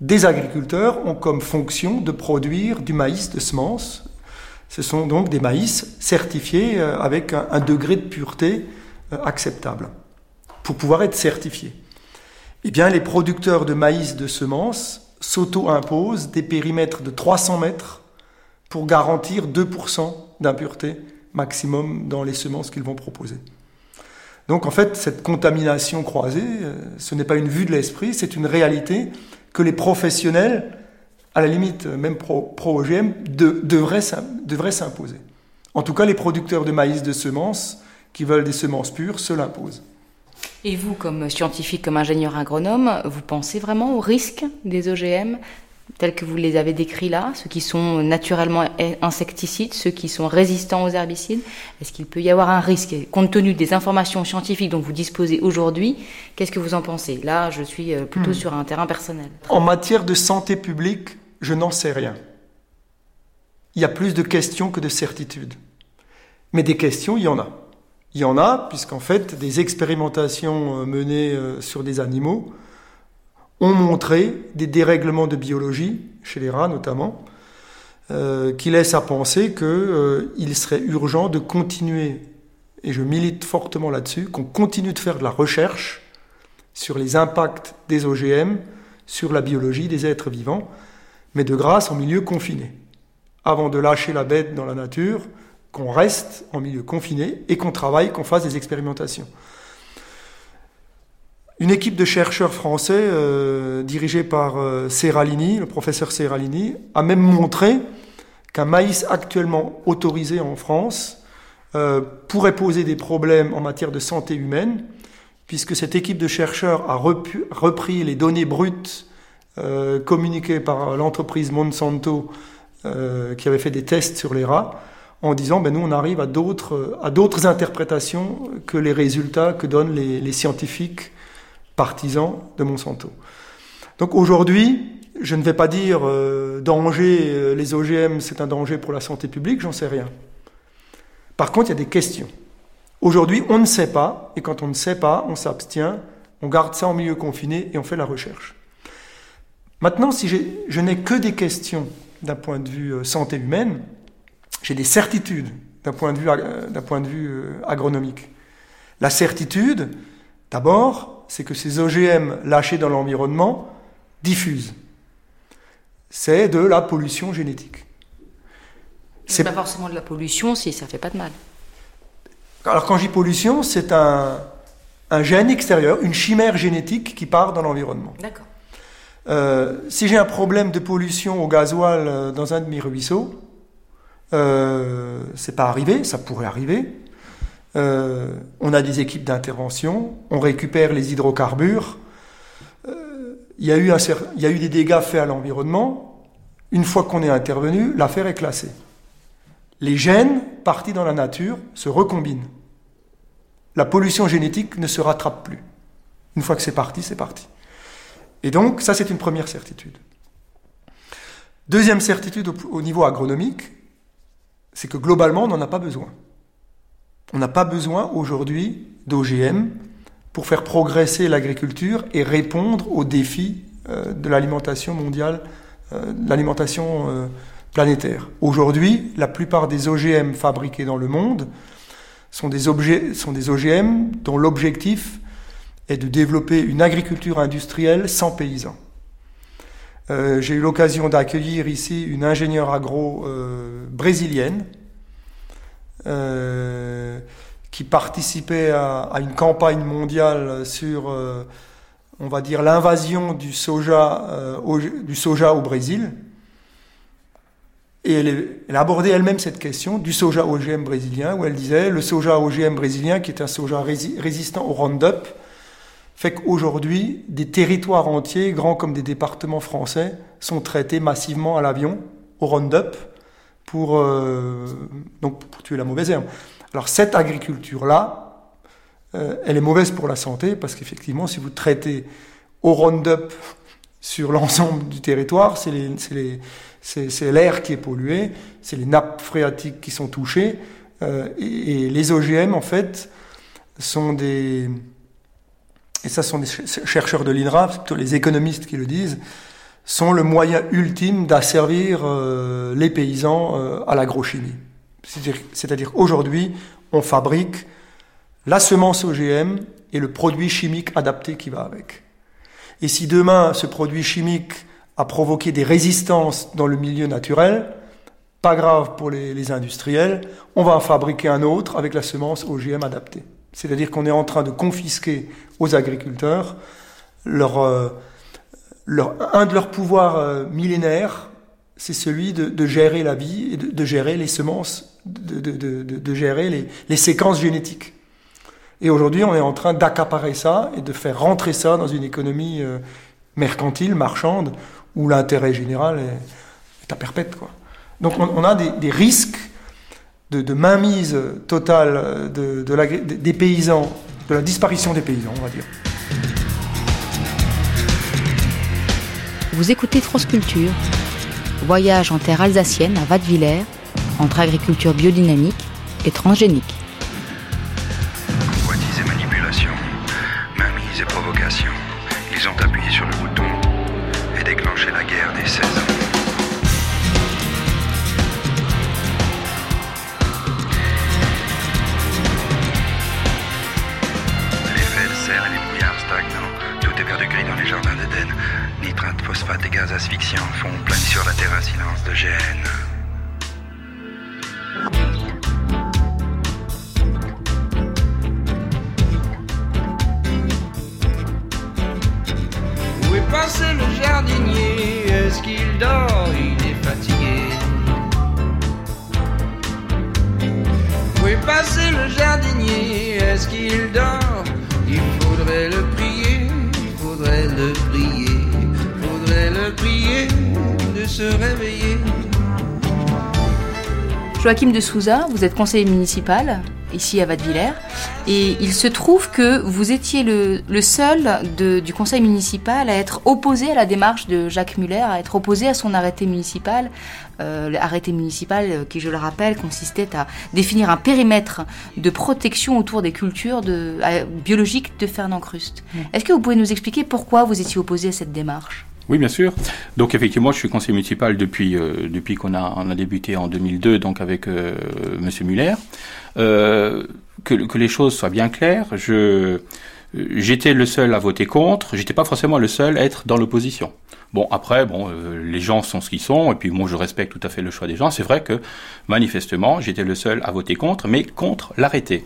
des agriculteurs ont comme fonction de produire du maïs de semences. Ce sont donc des maïs certifiés euh, avec un, degré de pureté euh, acceptable pour pouvoir être certifiés. Eh bien, les producteurs de maïs de semences s'auto-imposent des périmètres de 300 mètres pour garantir 2% d'impureté maximum dans les semences qu'ils vont proposer. Donc en fait, cette contamination croisée, euh, ce n'est pas une vue de l'esprit, c'est une réalité que les professionnels, à la limite même pro-OGM, devraient, s'imposer. En tout cas, les producteurs de maïs de semences qui veulent des semences pures se l'imposent. Et vous, comme scientifique, comme ingénieur agronome, vous pensez vraiment au risque des OGM tels que vous les avez décrits là, ceux qui sont naturellement insecticides, ceux qui sont résistants aux herbicides Est-ce qu'il peut y avoir un risque Compte tenu des informations scientifiques dont vous disposez aujourd'hui, qu'est-ce que vous en pensez? Là, je suis euh, plutôt hmm. sur un terrain personnel. En matière de santé publique, je n'en sais rien. Il y a plus de questions que de certitudes. Mais des questions, il y en a. Il y en a, puisqu'en fait, des expérimentations euh, menées euh, sur des animaux ont montré des dérèglements de biologie, chez les rats notamment, euh, qui laissent à penser qu'il euh, serait urgent de continuer, et je milite fortement là-dessus, qu'on continue de faire de la recherche sur les impacts des OGM sur la biologie des êtres vivants, mais de grâce en milieu confiné. Avant de lâcher la bête dans la nature, qu'on reste en milieu confiné et qu'on travaille, qu'on fasse des expérimentations. Une équipe de chercheurs français euh, dirigée par euh, Serralini, le professeur Serralini, a même montré qu'un maïs actuellement autorisé en France euh, pourrait poser des problèmes en matière de santé humaine, puisque cette équipe de chercheurs a repris les données brutes communiquées par l'entreprise Monsanto qui avait fait des tests sur les rats, en disant ben nous on arrive à d'autres interprétations que les résultats que donnent les scientifiques partisans de Monsanto. Donc aujourd'hui, je ne vais pas dire euh, danger, euh, les OGM c'est un danger pour la santé publique, j'en sais rien. Par contre, il y a des questions. Aujourd'hui, on ne sait pas, et quand on ne sait pas, on s'abstient, on garde ça en milieu confiné et on fait la recherche. Maintenant, si je n'ai que des questions d'un point de vue euh, santé humaine, j'ai des certitudes d'un point de vue, d'un point de vue agronomique. La certitude, d'abord, c'est que ces OGM lâchés dans l'environnement diffusent. C'est de la pollution génétique. C'est pas forcément de la pollution si ça fait pas de mal. Alors quand je dis pollution, c'est un, un gène extérieur, une chimère génétique qui part dans l'environnement. D'accord. Euh, si j'ai un problème de pollution au gasoil euh, dans un de mes ruisseaux, euh, c'est pas arrivé, ça pourrait arriver. Euh, on a des équipes d'intervention, on récupère les hydrocarbures. Euh, il y, a eu un, il y a eu des dégâts faits à l'environnement. Une fois qu'on est intervenu, l'affaire est classée. Les gènes partis dans la nature se recombinent. La pollution génétique ne se rattrape plus. Une fois que c'est parti, c'est parti. Et donc, ça, c'est une première certitude. Deuxième certitude au, niveau agronomique, c'est que globalement, on n'en a pas besoin. On n'a pas besoin aujourd'hui d'OGM pour faire progresser l'agriculture et répondre aux défis euh, de l'alimentation mondiale, euh, l'alimentation euh, planétaire. Aujourd'hui, la plupart des OGM fabriqués dans le monde sont des, OGM dont l'objectif est de développer une agriculture industrielle sans paysans. J'ai eu l'occasion d'accueillir ici une ingénieure agro euh, brésilienne euh, qui participait à, à, une campagne mondiale sur, euh, on va dire, l'invasion du soja, euh, au, du soja au Brésil. Et elle, elle a abordé elle-même cette question du soja OGM brésilien, où elle disait le soja OGM brésilien, qui est un soja rési résistant au Roundup, fait qu'aujourd'hui, des territoires entiers, grands comme des départements français, sont traités massivement à l'avion, au Roundup, pour, euh, donc pour tuer la mauvaise herbe. Alors cette agriculture-là, euh, elle est mauvaise pour la santé, parce qu'effectivement, si vous traitez au Roundup sur l'ensemble du territoire, c'est l'air qui est pollué, c'est les nappes phréatiques qui sont touchées, euh, et, et, les OGM, en fait, sont des... Et ça sont des chercheurs de l'INRA, plutôt les économistes qui le disent, sont le moyen ultime d'asservir euh, les paysans euh, à l'agrochimie. C'est-à-dire qu'aujourd'hui, on fabrique la semence OGM et le produit chimique adapté qui va avec. Et si demain, ce produit chimique a provoqué des résistances dans le milieu naturel, pas grave pour les, les, industriels, on va en fabriquer un autre avec la semence OGM adaptée. C'est-à-dire qu'on est en train de confisquer aux agriculteurs leur, euh, un de leurs pouvoirs euh, millénaires, c'est celui de, gérer la vie et de, gérer les semences, de, gérer les, séquences génétiques. Et aujourd'hui, on est en train d'accaparer ça et de faire rentrer ça dans une économie euh, mercantile, marchande, où l'intérêt général est, à perpète. Donc on, a des, des risques de, mainmise totale la, des paysans, de la disparition des paysans, on va dire. Vous écoutez France Culture, voyage en terre alsacienne à Wattwiller, entre agriculture biodynamique et transgénique. Nitrate, phosphate et gaz asphyxiants font planer sur la terre un silence de gêne. Où est passé le jardinier? Est-ce qu'il dort? Il est fatigué. Où est passé le jardinier? Est-ce qu'il dort? Il faudrait le prier, il faudrait le prier se réveiller. Joachim de Souza, vous êtes conseiller municipal ici à Vadevillers et il se trouve que vous étiez le, le seul de, du conseil municipal à être opposé à la démarche de Jacques Muller, à être opposé à son arrêté municipal. Euh, l'arrêté municipal euh, qui, je le rappelle, consistait à définir un périmètre de protection autour des cultures de, euh, biologiques de Fernand Crust. Mmh. Est-ce que vous pouvez nous expliquer pourquoi vous étiez opposé à cette démarche? Oui, bien sûr. Donc effectivement, je suis conseiller municipal depuis euh, depuis qu'on a on a débuté en 2002, donc avec euh, Monsieur Muller. Euh, que, les choses soient bien claires, j'étais le seul à voter contre, j'étais pas forcément le seul à être dans l'opposition. Bon, après, bon, euh, les gens sont ce qu'ils sont, et puis moi je respecte tout à fait le choix des gens. C'est vrai que manifestement, j'étais le seul à voter contre, mais contre l'arrêté.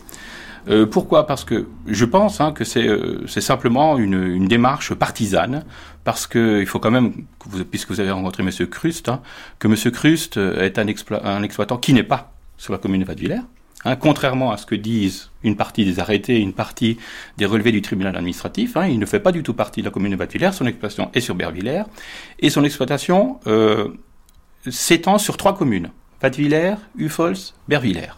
Euh, pourquoi? Parce que je pense hein, que c'est euh, simplement une, une, démarche partisane, parce que il faut quand même, que vous, puisque vous avez rencontré Monsieur Crust, hein, que Monsieur Crust est un, exploitant qui n'est pas sur la commune de Vadevillers, Hein, contrairement à ce que disent une partie des arrêtés, une partie des relevés du tribunal administratif, hein, il ne fait pas du tout partie de la commune de Batvillers, son exploitation est sur Bervillers, et son exploitation euh, s'étend sur trois communes, Batvillers, Ufols, Bervillers.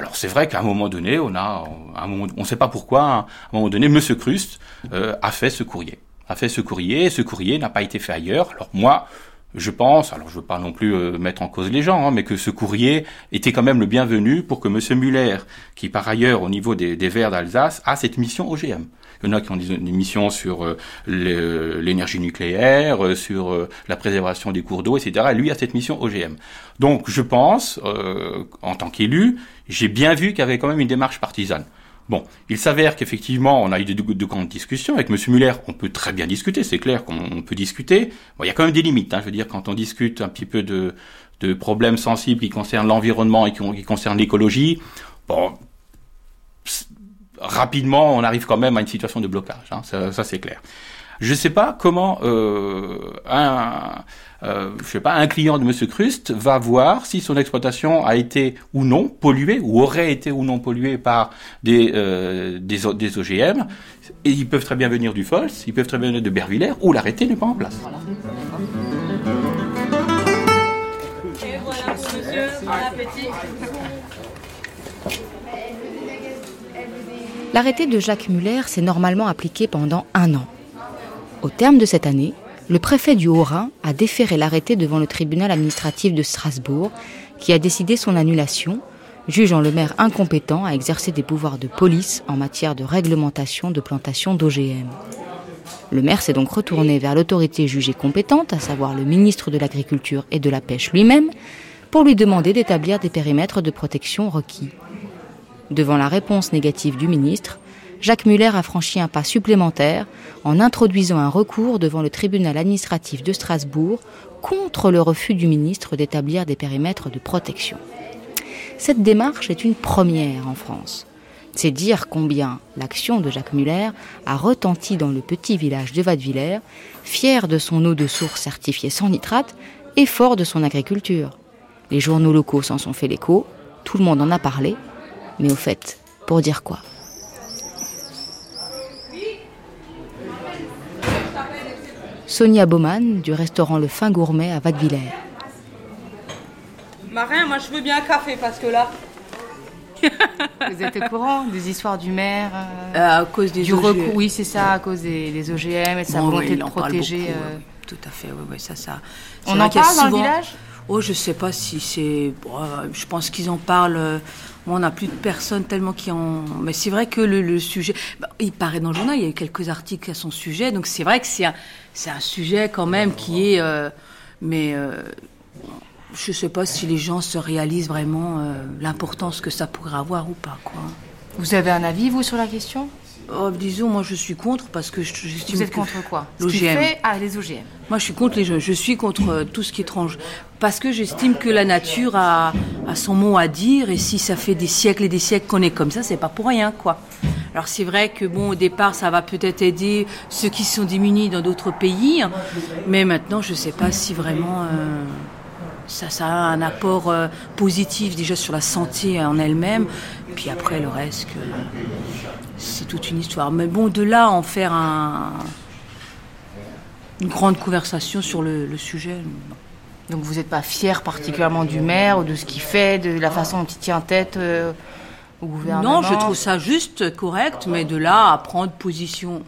Alors c'est vrai qu'à un moment donné, on a, on ne sait pas pourquoi, à un moment donné, Monsieur Crust euh, a fait ce courrier, a fait ce courrier, ce courrier n'a pas été fait ailleurs. Alors moi, je pense, alors je veux pas non plus euh, mettre en cause les gens, hein, mais que ce courrier était quand même le bienvenu pour que M. Muller, qui par ailleurs au niveau des, des Verts d'Alsace a cette mission OGM. Il y en a qui ont des, missions sur euh, l'énergie nucléaire, euh, sur la préservation des cours d'eau, etc. Et lui a cette mission OGM. Donc je pense, en tant qu'élu, j'ai bien vu qu'il y avait quand même une démarche partisane. Bon, il s'avère qu'effectivement, on a eu de grandes discussions. Avec M. Muller, on peut très bien discuter, c'est clair qu'on peut discuter. Bon, il y a quand même des limites. Hein, je veux dire, quand on discute un petit peu de, de problèmes sensibles qui concernent l'environnement et qui, qui concernent l'écologie, bon, rapidement, on arrive quand même à une situation de blocage. Hein, ça, ça c'est clair. Je ne sais pas comment euh, un, euh, je sais pas, un client de Monsieur Crust va voir si son exploitation a été ou non polluée ou aurait été ou non polluée par des, euh, des, des, OGM. Et ils peuvent très bien venir du Fols, ils peuvent très bien venir de Bervillers où l'arrêté n'est pas en place. Voilà. L'arrêté de Jacques Muller s'est normalement appliqué pendant un an. Au terme de cette année, le préfet du Haut-Rhin a déféré l'arrêté devant le tribunal administratif de Strasbourg, qui a décidé son annulation, jugeant le maire incompétent à exercer des pouvoirs de police en matière de réglementation de plantation d'OGM. Le maire s'est donc retourné vers l'autorité jugée compétente, à savoir le ministre de l'Agriculture et de la Pêche lui-même, pour lui demander d'établir des périmètres de protection requis. Devant la réponse négative du ministre, Jacques Muller a franchi un pas supplémentaire en introduisant un recours devant le tribunal administratif de Strasbourg contre le refus du ministre d'établir des périmètres de protection. Cette démarche est une première en France. C'est dire combien l'action de Jacques Muller a retenti dans le petit village de Vadevillers, fier de son eau de source certifiée sans nitrate et fort de son agriculture. Les journaux locaux s'en sont fait l'écho, tout le monde en a parlé, mais au fait, pour dire quoi? Sonia Baumann du restaurant Le Fin Gourmet à Vadevillers. Marin, moi je veux bien un café parce que là. Vous êtes au courant des histoires du maire euh, euh, À cause des du OGM. recours, oui, c'est ça, à cause des, des, OGM et de sa Bon, volonté oui, de il en parle protéger. beaucoup, euh, ouais. Tout à fait, oui, oui, ça, ça. On en parle dans le village? Oh, je sais pas si c'est. bon, euh, je pense qu'ils en parlent. On n'a plus de personnes tellement qui en. Mais c'est vrai que le, sujet. bah, il paraît dans le journal, il y a eu quelques articles à son sujet. Donc c'est vrai que c'est un, c'est un sujet quand même qui est. euh, Mais euh, je sais pas si les gens se réalisent vraiment euh, l'importance que ça pourrait avoir ou pas, quoi. Vous avez un avis, vous, sur la question? Oh, disons, moi je suis contre parce que je, j'estime Vous êtes contre quoi? L'OGM. Ah, les OGM. Moi, je suis contre les. Je suis contre euh, tout ce qui est étrange. Parce que j'estime que la nature a, a son mot à dire. Et si ça fait des siècles et des siècles qu'on est comme ça, c'est pas pour rien, quoi. Alors, c'est vrai que, bon, au départ, ça va peut-être aider ceux qui sont démunis dans d'autres pays. hein. Mais maintenant, je sais pas si vraiment euh, ça, ça a un apport euh, positif déjà sur la santé en elle-même. Puis après, le reste, que c'est toute une histoire. Mais bon, de là, à en faire un une grande conversation sur le, le sujet. Donc vous n'êtes pas fier particulièrement du maire ou de ce qu'il fait, de la façon dont il tient tête euh, au gouvernement? Non, je trouve ça juste correct, mais de là à prendre position,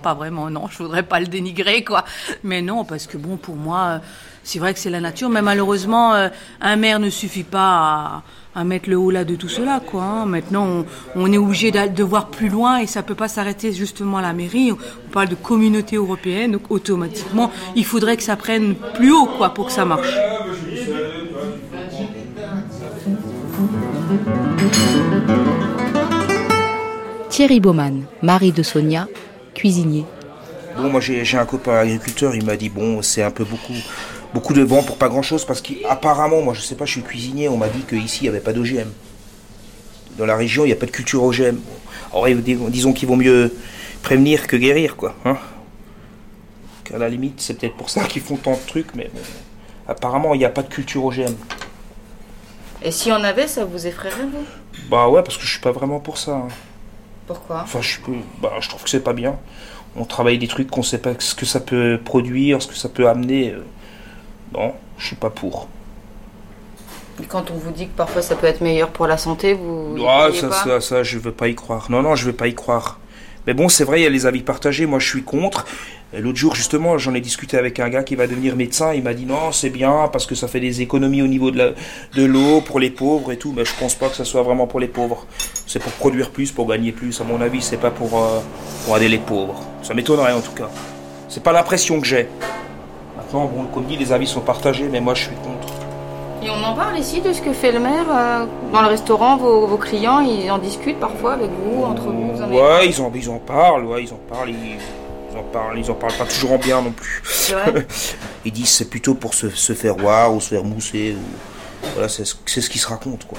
pas vraiment, non, je voudrais pas le dénigrer, quoi. Mais non, parce que bon, pour moi, euh, c'est vrai que c'est la nature, mais malheureusement, euh, un maire ne suffit pas à, mettre le haut là de tout cela, quoi. hein. Maintenant, on, est obligé de voir plus loin et ça peut pas s'arrêter justement à la mairie. On parle de communauté européenne, donc automatiquement, il faudrait que ça prenne plus haut, quoi, pour que ça marche. Thierry Baumann, mari de Sonia, cuisinier. Bon, moi j'ai un copain agriculteur, il m'a dit bon, c'est un peu beaucoup, beaucoup de vent pour pas grand chose parce qu'apparemment, moi je sais pas, je suis cuisinier, on m'a dit qu'ici il n'y avait pas d'OGM. Dans la région, il n'y a pas de culture OGM. Alors, disons qu'il vaut mieux prévenir que guérir, quoi. Hein Qu'à la limite, c'est peut-être pour ça qu'ils font tant de trucs, mais bon, apparemment, il n'y a pas de culture OGM. Et si on avait, ça vous effraierait, vous? Bah ouais, parce que je suis pas vraiment pour ça. hein. Pourquoi? Enfin, je, bah, je trouve que c'est pas bien. On travaille des trucs qu'on sait pas ce que ça peut produire, ce que ça peut amener. euh. Non, je suis pas pour. Et Quand on vous dit que parfois ça peut être meilleur pour la santé, vous. Ah, ça, pas? ça, ça, je veux pas y croire. Non, non, je veux pas y croire. Mais bon, c'est vrai, il y a les avis partagés. Moi, je suis contre. L'autre jour, justement, j'en ai discuté avec un gars qui va devenir médecin. Il m'a dit non, c'est bien parce que ça fait des économies au niveau de l'eau pour les pauvres et tout. Mais je pense pas que ça soit vraiment pour les pauvres. C'est pour produire plus, pour gagner plus. À mon avis, c'est pas pour, euh, aider les pauvres. Ça m'étonnerait en tout cas. C'est pas l'impression que j'ai. Maintenant, bon, comme dit, les avis sont partagés, mais moi, je suis contre. Et on en parle ici de ce que fait le maire euh, dans le restaurant, vos, vos clients, ils en discutent parfois avec vous, entre vous, vous en avez- Ouais, ils en, ils en parlent, ouais, ils en parlent, ils, ils en parlent, ils en parlent pas toujours en bien non plus. C'est vrai? Ils disent c'est plutôt pour se, se faire voir ou se faire mousser. Ou... Voilà, c'est ce, c'est ce qui se raconte, quoi.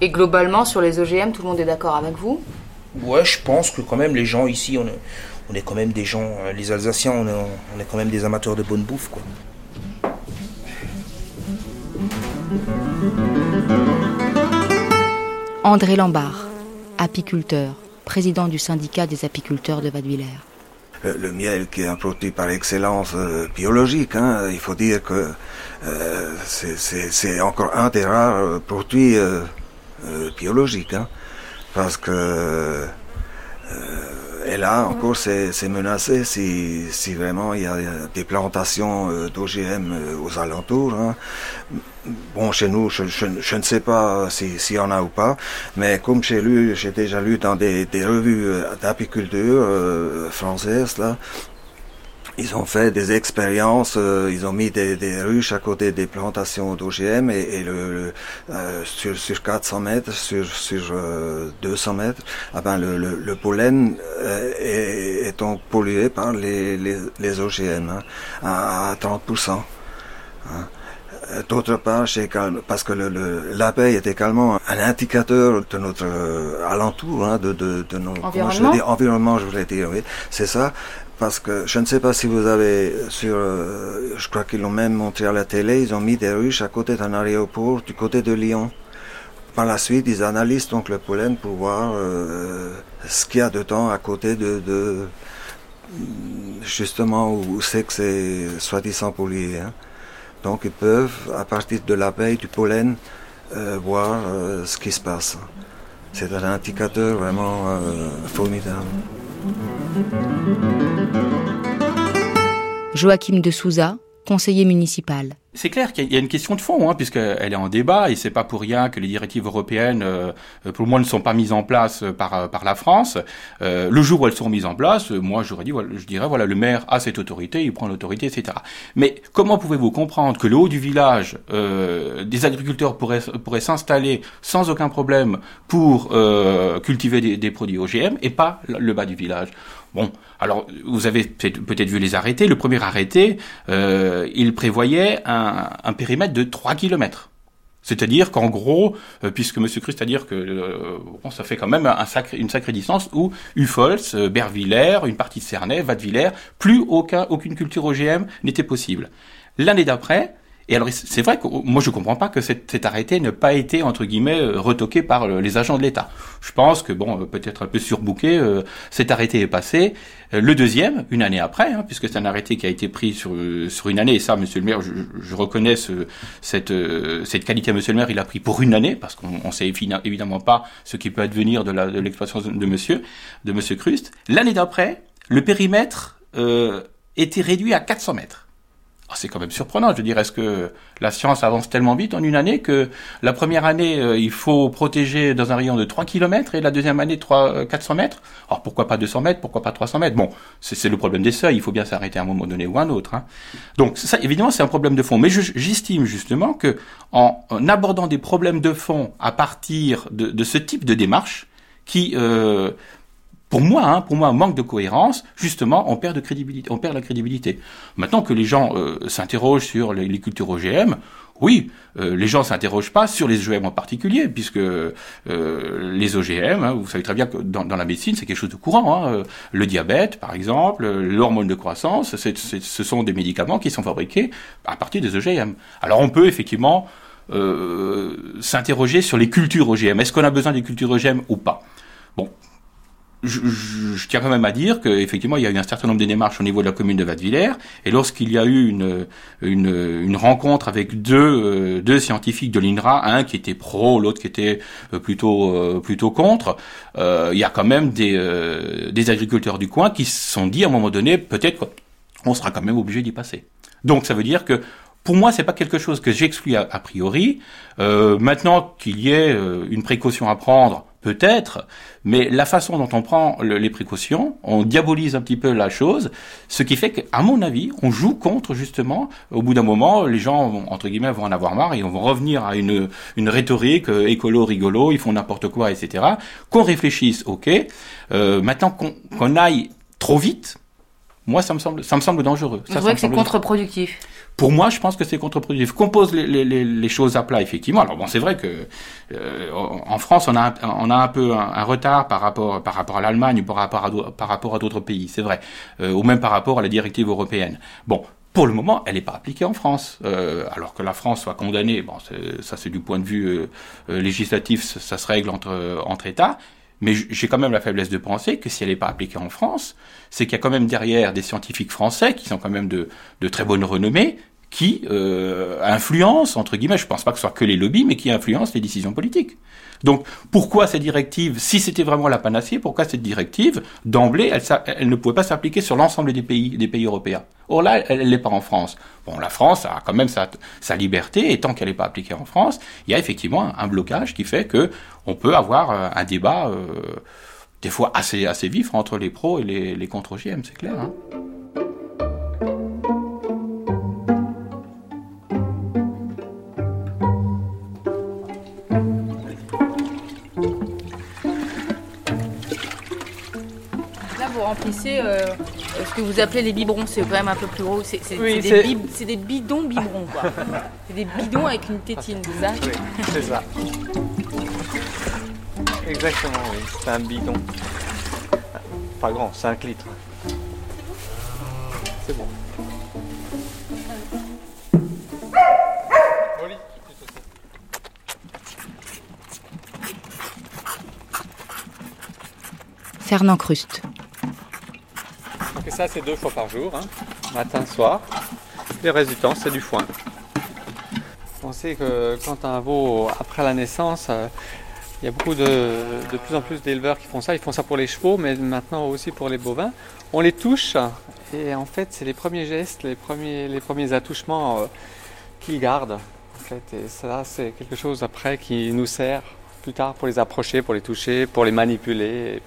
Et globalement, sur les OGM, tout le monde est d'accord avec vous? Ouais, je pense que quand même les gens ici, on est, on est quand même des gens, euh, les Alsaciens, on est, on est quand même des amateurs de bonne bouffe, quoi. André Lambard, apiculteur, président du syndicat des apiculteurs de Vadevillers. Le, le miel qui est un produit par excellence euh, biologique, hein, il faut dire que euh, c'est- encore un des rares euh, produits euh, euh, biologiques, hein, parce que euh, et là encore c'est menacé si, si vraiment il y a des plantations euh, d'OGM euh, aux alentours. hein. Bon, chez nous, je, je, je ne sais pas si- s'il y en a ou pas, mais comme j'ai lu, j'ai déjà lu dans des, des revues euh, d'apiculture euh, là, ils ont fait des expériences, euh, ils ont mis des, des ruches à côté des plantations d'OGM et, et le, le, euh, sur, sur 400 mètres, sur, sur euh, 200 mètres, ah ben le, le, le pollen euh, est, est donc pollué par les, les, les OGM hein, à, à 30%. hein. Euh, D'autre part, parce que le- le- l'abeille est également un indicateur de notre euh, alentour, hein, de, de, de je Environnement veux dire, environnement, je voulais dire, oui, c'est ça. Parce que je ne sais pas si vous avez sur, euh, je crois qu'ils l'ont même montré à la télé, ils ont mis des ruches à côté d'un aéroport du côté de Lyon. Par la suite, ils analysent donc le pollen pour voir euh, ce qu'il y a dedans à côté de, justement où, c'est que c'est soi-disant pollué. hein. Donc ils peuvent, à partir de l'abeille, du pollen, euh, voir ce qui se passe. C'est un indicateur vraiment formidable. Joachim de Souza, C'est clair qu'il y a une question de fond, hein, puisqu'elle est en débat, et c'est pas pour rien que les directives européennes, euh, pour moi, ne sont pas mises en place euh, par, euh, par la France. Le jour où elles seront mises en place, moi, j'aurais dit, voilà, je dirais, voilà, le maire a cette autorité, il prend l'autorité, etc. Mais comment pouvez-vous comprendre que le haut du village, des agriculteurs pourraient, s'installer sans aucun problème pour cultiver des produits OGM, et pas le bas du village? Bon, alors vous avez peut-être vu les arrêtés. Le premier arrêté, euh, il prévoyait un, périmètre de 3 km. C'est-à-dire qu'en gros, euh, puisque M. Christ a dire que euh, bon, ça fait quand même sacré, une sacrée distance où Ufols, euh, Bervillers, une partie de Cernay, Vadevillers, plus aucun, aucune culture OGM n'était possible. L'année d'après, et alors c'est vrai que moi je comprends pas que cet, arrêté n'ait pas été entre guillemets euh, retoqué par euh, les agents de l'État. Je pense que bon, euh, peut-être un peu surbooké, cet arrêté est passé. Le deuxième, une année après, hein, puisque c'est un arrêté qui a été pris sur sur une année. Et ça, Monsieur le Maire, je, je reconnais ce, cette cette qualité Monsieur le Maire. Il a pris pour une année parce qu'on on sait évi- évidemment pas ce qui peut advenir de la de de Monsieur de Monsieur Crust. L'année d'après, le périmètre euh, était réduit à 400 mètres. Ah, c'est quand même surprenant. Je veux dire, est-ce que la science avance tellement vite en une année que la première année, euh, il faut protéger dans un rayon de 3 km et la deuxième année, 3, euh, 400 mètres? Alors pourquoi pas 200 mètres? Pourquoi pas 300 mètres? Bon, c'est le problème des seuils. Il faut bien s'arrêter à un moment donné ou à un autre. Hein. Donc ça, évidemment, c'est un problème de fond. Mais je- j'estime justement que en abordant des problèmes de fond à partir de, de ce type de démarche, qui, euh, pour moi, hein, pour moi, manque de cohérence. Justement, on perd de crédibilité, on perd la crédibilité. Maintenant que les gens euh, s'interrogent sur les, cultures OGM, oui, euh, les gens s'interrogent pas sur les OGM en particulier, puisque euh, les OGM, hein, vous savez très bien que dans, dans la médecine, c'est quelque chose de courant. Hein. Le diabète, par exemple, l'hormone de croissance, ce sont des médicaments qui sont fabriqués à partir des OGM. Alors on peut effectivement euh, s'interroger sur les cultures OGM. Est-ce qu'on a besoin des cultures OGM ou pas? Bon, je, je- je tiens quand même à dire qu'effectivement, il y a eu un certain nombre de démarches au niveau de la commune de Vadevillers, et lorsqu'il y a eu une, une, une rencontre avec deux, euh, deux scientifiques de l'INRA, un qui était pro, l'autre qui était euh, plutôt, euh, plutôt contre, euh, il y a quand même des, des agriculteurs du coin qui se sont dit à un moment donné, peut-être qu'on sera quand même obligé d'y passer. Donc ça veut dire que pour moi, c'est pas quelque chose que j'exclus a, a priori. Maintenant qu'il y ait une précaution à prendre, peut-être, mais la façon dont on prend le- les précautions, on diabolise un petit peu la chose, ce qui fait qu'à mon avis, on joue contre justement. Au bout d'un moment, les gens vont, entre guillemets vont en avoir marre et on va revenir à une une rhétorique euh, écolo rigolo, ils font n'importe quoi, etc. Qu'on réfléchisse, ok. Euh, maintenant qu'on qu'on aille trop vite. Moi, ça me semble, ça me semble dangereux. Vous Ça, trouvez que c'est contre-productif? Pour moi, je pense que c'est contre-productif. Qu'on pose les, les, les, choses à plat, effectivement. Alors bon, c'est vrai que euh, en France, on a on a un peu un, retard par rapport par rapport à l'Allemagne ou par rapport à par rapport à d'autres pays, c'est vrai, Euh, ou même par rapport à la directive européenne. Bon. Pour le moment, elle n'est pas appliquée en France, Euh, alors que la France soit condamnée. Bon, ça c'est du point de vue euh, euh, législatif, ça, ça se règle entre entre États. Mais j'ai quand même la faiblesse de penser que si elle n'est pas appliquée en France, c'est qu'il y a quand même derrière des scientifiques français qui sont quand même de, de très bonne renommée, qui euh, influencent, entre guillemets, je ne pense pas que ce soit que les lobbies, mais qui influencent les décisions politiques. Donc pourquoi cette directive, si c'était vraiment la panacée, pourquoi cette directive, d'emblée, elle, ne pouvait pas s'appliquer sur l'ensemble des pays, européens? Or là, elle n'est pas en France. Bon, la France a quand même sa, liberté, et tant qu'elle n'est pas appliquée en France, il y a effectivement un, blocage qui fait que on peut avoir euh, un débat euh, des fois assez, vif entre les pros et les, les contre-OGM, c'est clair. Hein remplissez euh, ce que vous appelez les biberons, c'est quand même un peu plus gros. C'est Oui, des, bib- c'est des bidons biberons, quoi. c'est des bidons avec une tétine, c'est ça Oui, c'est ça. Exactement, oui. C'est un bidon. Pas grand, 5 litres. C'est bon. Fernand Cruste. Et ça, c'est deux fois par jour, hein, matin, soir. Le reste du temps, c'est du foin. On sait que quand un veau, après la naissance, euh, il y a beaucoup de, de plus en plus d'éleveurs qui font ça. Ils font ça pour les chevaux, mais maintenant aussi pour les bovins. On les touche et en fait, c'est les premiers gestes, les premiers, les premiers attouchements euh, qu'ils gardent. En fait. Et ça, c'est quelque chose après qui nous sert plus tard pour les approcher, pour les toucher, pour les manipuler.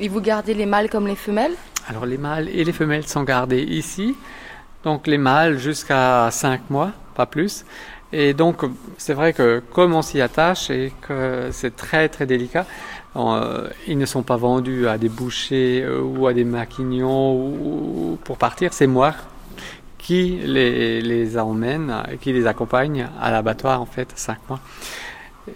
Et vous gardez les mâles comme les femelles alors les mâles et les femelles sont gardés ici. Donc les mâles jusqu'à 5 mois, pas plus. Et donc c'est vrai que comme on s'y attache et que c'est très très délicat, euh, ils ne sont pas vendus à des bouchers euh, ou à des maquignons ou, ou pour partir. C'est moi qui les, les emmène, qui les accompagne à l'abattoir en fait, 5 mois.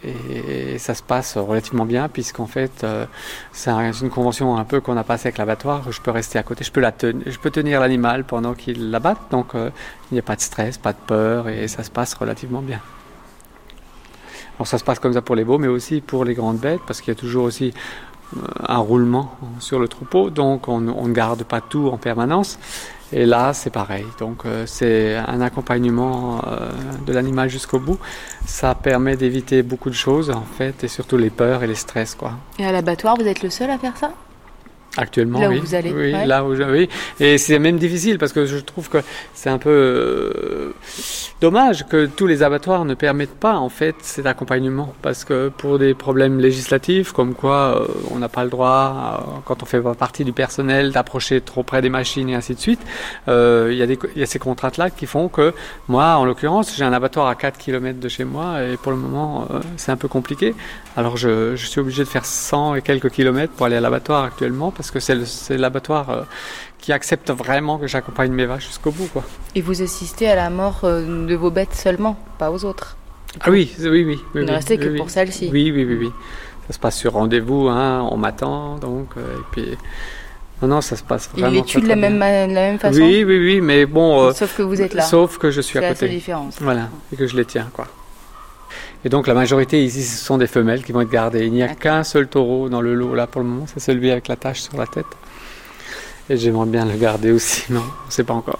Et ça se passe relativement bien puisqu'en fait euh, c'est un- c'est une convention un peu qu'on a passée avec l'abattoir. Je peux rester à côté, je peux, la je peux tenir l'animal pendant qu'il l'abattent, donc euh, il n'y a pas de stress, pas de peur et ça se passe relativement bien. Alors ça se passe comme ça pour les veaux, mais aussi pour les grandes bêtes parce qu'il y a toujours aussi euh, un roulement sur le troupeau, donc on on ne garde pas tout en permanence. Et là, c'est pareil. Donc, euh, c'est un accompagnement euh, de l'animal jusqu'au bout. Ça permet d'éviter beaucoup de choses, en fait, et surtout les peurs et les stress, quoi. Et à l'abattoir, vous êtes le seul à faire ça? Actuellement, Là où vous allez, Oui, ouais. là où je, oui. Et c'est même difficile parce que je trouve que c'est un peu euh, dommage que tous les abattoirs ne permettent pas en fait cet accompagnement parce que pour des problèmes législatifs comme quoi euh, on n'a pas le droit euh, quand on fait pas partie du personnel d'approcher trop près des machines et ainsi de suite. Il y a des il y a ces contraintes là qui font que moi en l'occurrence j'ai un abattoir à 4 km de chez moi et pour le moment c'est un peu compliqué. Alors je, je suis obligé de faire 100 et quelques kilomètres pour aller à l'abattoir actuellement parce que c'est c'est l'abattoir euh, qui accepte vraiment que j'accompagne mes vaches jusqu'au bout. Quoi. Et vous assistez à la mort euh, de vos bêtes seulement, pas aux autres. Ah oui, oui, oui. oui, Vous ne oui, restez que pour celle-ci. Oui, oui, oui, oui. Ça se passe sur rendez-vous, hein, on m'attend, donc, euh, et puis... Non, non, ça se passe vraiment les très, tuent de la même, la même façon Oui, oui, oui, mais bon... euh, Sauf que vous êtes là. Sauf que je suis C'est à la côté. seule différence. Voilà, et que je les tiens, quoi. Et donc la majorité ici, ce sont des femelles qui vont être gardées. Il n'y a qu'un seul taureau dans le lot là pour le moment, c'est celui avec la tache sur la tête. Et j'aimerais bien le garder aussi, non, on ne sait pas encore.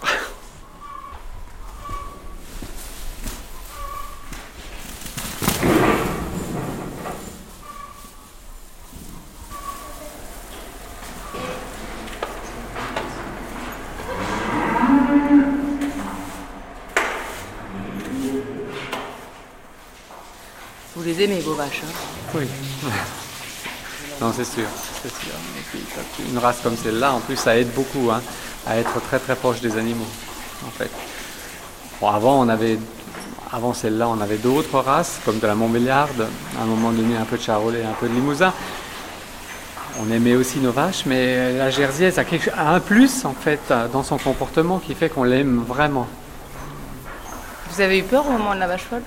Aimez, vos vaches. hein Oui. Non, c'est sûr, c'est sûr. Puis, une race comme celle-là, en plus, ça aide beaucoup hein, à être très très proche des animaux, en fait. Bon, avant, on avait, avant celle-là, on avait d'autres races, comme de la Montbéliarde, à un moment donné, un peu de Charolais, un peu de Limousin. On aimait aussi nos vaches, mais la Jersiaise a, quelque, a un plus, en fait, dans son comportement qui fait qu'on l'aime vraiment. Vous avez eu peur au moment de la vache folle?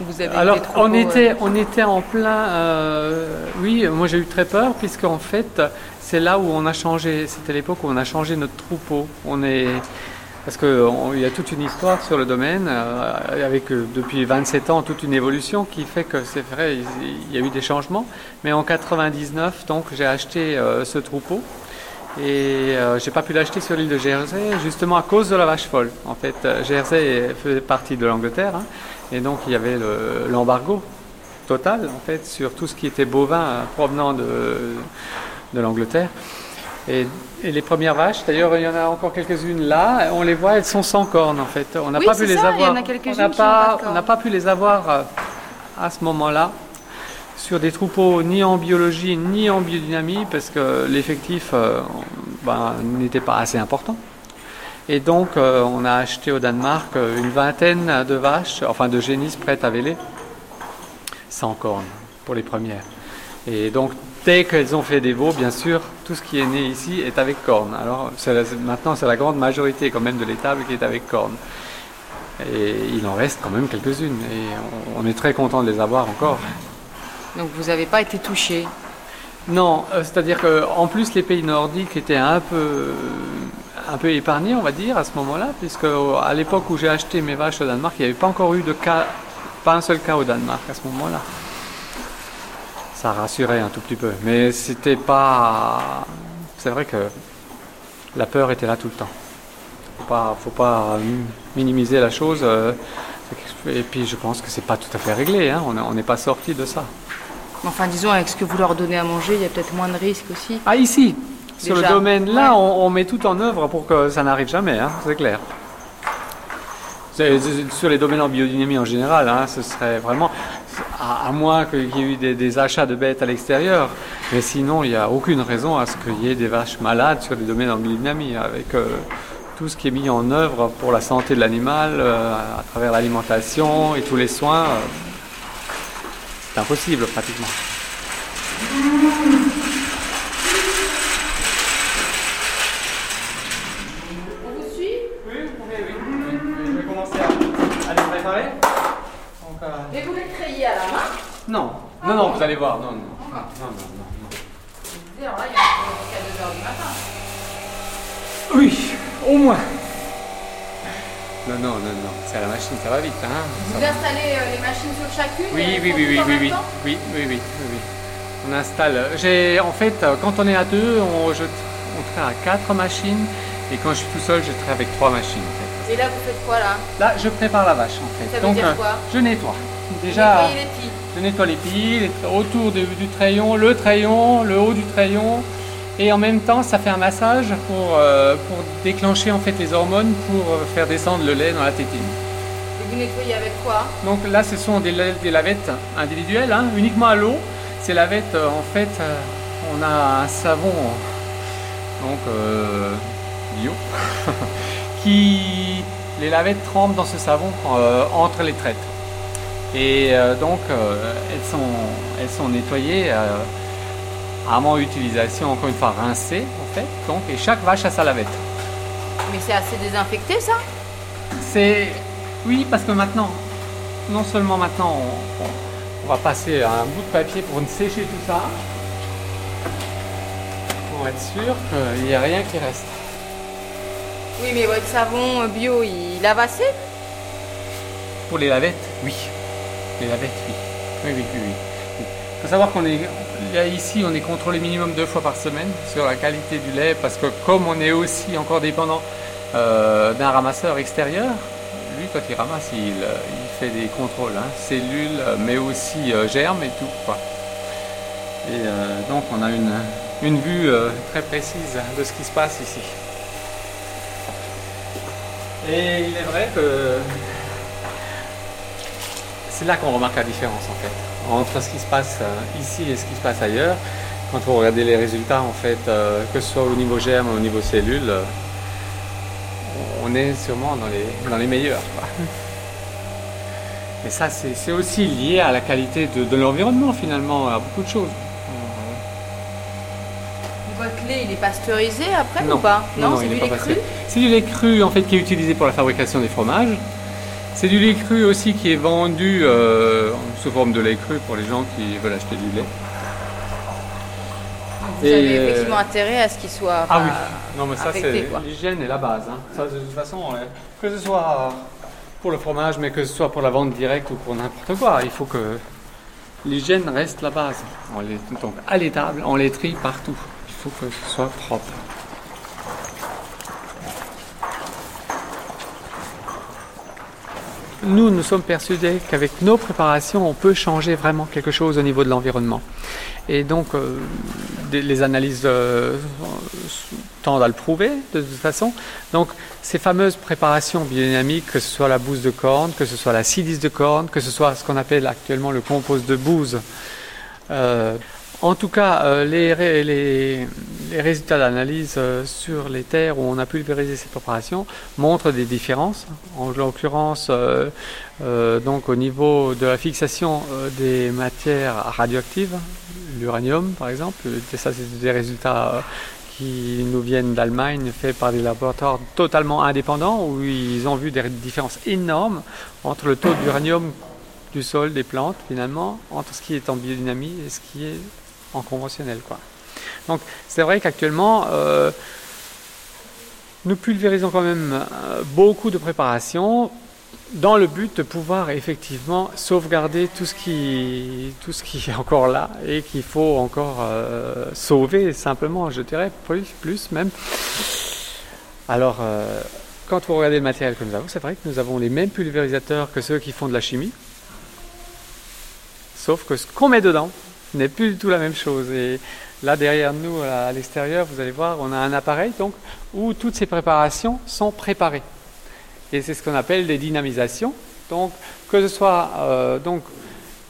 Vous avez eu Alors, troupeaux, on était, euh, on était en plein. euh, oui, moi j'ai eu très peur, puisque en fait, c'est là où on a changé. C'était l'époque où on a changé notre troupeau. On est. Parce qu'il y a toute une histoire sur le domaine, euh, avec euh, depuis 27 ans toute une évolution qui fait que c'est vrai, il, il y a eu des changements. Mais en 99, donc, j'ai acheté ce troupeau. Et euh, j'ai pas pu l'acheter sur l'île de Jersey, justement à cause de la vache folle. En fait, Jersey faisait partie de l'Angleterre, hein, et donc il y avait le- l'embargo total, en fait, sur tout ce qui était bovin provenant de, de l'Angleterre. Et, et les premières vaches, d'ailleurs, il y en a encore quelques-unes là, on les voit, elles sont sans cornes, en fait. On n'a Oui, pas pu les ça, avoir. on n'a pas pas, pu les avoir à ce moment-là sur des troupeaux ni en biologie ni en biodynamie parce que l'effectif euh, ben, n'était pas assez important. Et donc euh, on a acheté au Danemark euh, une vingtaine de vaches, enfin de génisses prêtes à véler, sans cornes pour les premières. Et donc dès qu'elles ont fait des veaux, bien sûr, tout ce qui est né ici est avec cornes. Alors la- maintenant c'est la grande majorité quand même de l'étable qui est avec cornes. Et il en reste quand même quelques-unes. Et on- on est très content de les avoir encore. Donc vous n'avez pas été touché. Non, euh, c'est-à-dire qu'en plus les pays nordiques étaient un peu, un peu épargnés, on va dire, à ce moment-là, puisque euh, à l'époque où j'ai acheté mes vaches au Danemark, il n'y avait pas encore eu de cas, pas un seul cas au Danemark à ce moment-là. Ça rassurait un tout petit peu, mais c'était pas. C'est vrai que la peur était là tout le temps. Faut pas, faut pas minimiser la chose. euh, Et puis je pense que c'est pas tout à fait réglé. hein, On n'est pas sorti de ça. Enfin, disons, avec ce que vous leur donnez à manger, il y a peut-être moins de risques aussi. Ah, ici Sur Déjà. le domaine là, Ouais. on, on met tout en œuvre pour que ça n'arrive jamais, hein, c'est clair. Sur les domaines en biodynamie en général, hein, ce serait vraiment, à, à moins qu'il y ait eu des, des achats de bêtes à l'extérieur, mais sinon il n'y a aucune raison à ce qu'il y ait des vaches malades sur les domaines en biodynamie, avec euh, tout ce qui est mis en œuvre pour la santé de l'animal, euh, à travers l'alimentation et tous les soins. euh, c'est impossible pratiquement. Non, non, vous allez voir. Non, non. Ah, non, non, non, non. Alors là, il y a jusqu'à 2h du matin. Oui, au moins. Non, non, non, non. C'est à la machine, ça va vite. Hein Vous installez euh, les machines sur chacune Oui, et oui, oui, oui, oui, oui, oui, oui, oui, oui, oui. On installe. J'ai, en fait, euh, quand on est à deux, on, je, on traite à quatre machines, et quand je suis tout seul, je traite avec trois machines. En fait. Et là, vous faites quoi là? Là, je prépare la vache, en fait. Ça veut Donc, dire euh, quoi? je nettoie. Déjà. Nettoyer les pieds. Je nettoie les pieds, les- autour du treillon, le treillon, le haut du treillon, Et en même temps, ça fait un massage pour, euh, pour déclencher en fait les hormones pour euh, faire descendre le lait dans la tétine. Et vous nettoyez avec quoi? Donc là, ce sont des, la- des lavettes individuelles, hein, uniquement à l'eau. Ces lavettes, euh, en fait, on a un savon donc euh, bio qui les lavettes trempent dans ce savon euh, entre les traites. Et euh, donc, euh, elles, sont, elles sont nettoyées euh, avant utilisation, encore une fois rincées, en fait. Donc, et chaque vache a sa lavette. Mais c'est assez désinfecté ça? C'est. Oui, parce que maintenant, non seulement maintenant, on, on- on va passer un bout de papier pour sécher tout ça, pour être sûr qu'il n'y a rien qui reste. Oui, mais votre savon bio, il lave assez Pour les lavettes, oui. Les lavettes, oui. Oui, oui, oui. Il faut savoir qu'on est là, ici, on est contrôlé minimum deux fois par semaine sur la qualité du lait parce que comme on est aussi encore dépendant euh, d'un ramasseur extérieur, lui quand il ramasse, il, euh, il fait des contrôles, hein, cellules, euh, mais aussi germes et tout. Et donc on a une, une vue très précise de ce qui se passe ici. Et il est vrai que c'est là qu'on remarque la différence en fait entre ce qui se passe euh, ici et ce qui se passe ailleurs. Quand vous regardez les résultats en fait, euh, que ce soit au niveau germe ou au niveau cellules, euh, on est sûrement dans les, dans les meilleurs. quoi. Et ça, c'est c'est aussi lié à la qualité de, de l'environnement finalement, à beaucoup de choses. Votre lait, il est pasteurisé après Non. ou pas? Non, non, c'est il du lait cru? C'est du lait cru en fait qui est utilisé pour la fabrication des fromages. C'est du lait cru aussi qui est vendu euh, sous forme de lait cru pour les gens qui veulent acheter du lait. Vous Et, avez euh, effectivement intérêt à ce qu'il soit Ah oui, non mais ça c'est l'hygiène est la base. hein. Ça de toute façon, que ce soit pour le fromage, mais que ce soit pour la vente directe ou pour n'importe quoi, il faut que l'hygiène reste la base. On les, donc à l'étable, on les trie partout. Il faut que ce soit propre. Nous, nous sommes persuadés qu'avec nos préparations, on peut changer vraiment quelque chose au niveau de l'environnement. Et donc, euh, les analyses euh, tendent à le prouver de toute façon. Donc, ces fameuses préparations biodynamiques, que ce soit la bouse de corne, que ce soit la silice de corne, que ce soit ce qu'on appelle actuellement le compost de bouse, euh, en tout cas, euh, les, ré- les- les résultats d'analyse euh, sur les terres où on a pulvérisé ces préparations montrent des différences. En l'occurrence, euh, donc au niveau de la fixation des matières radioactives, l'uranium par exemple, ça c'est des résultats qui nous viennent d'Allemagne, faits par des laboratoires totalement indépendants, où ils ont vu des différences énormes entre le taux d'uranium du sol, des plantes, finalement, entre ce qui est en biodynamie et ce qui est en conventionnel. Quoi. Donc c'est vrai qu'actuellement, euh, nous pulvérisons quand même euh, beaucoup de préparations dans le but de pouvoir effectivement sauvegarder tout ce qui, tout ce qui est encore là et qu'il faut encore euh, sauver simplement, je dirais, plus, plus même. Alors, quand vous regardez le matériel que nous avons, c'est vrai que nous avons les mêmes pulvérisateurs que ceux qui font de la chimie, sauf que ce qu'on met dedans n'est plus du tout la même chose. Et là, derrière nous, à l'extérieur, vous allez voir, on a un appareil donc, où toutes ces préparations sont préparées. Et c'est ce qu'on appelle des dynamisations. Donc, que ce soit euh, donc,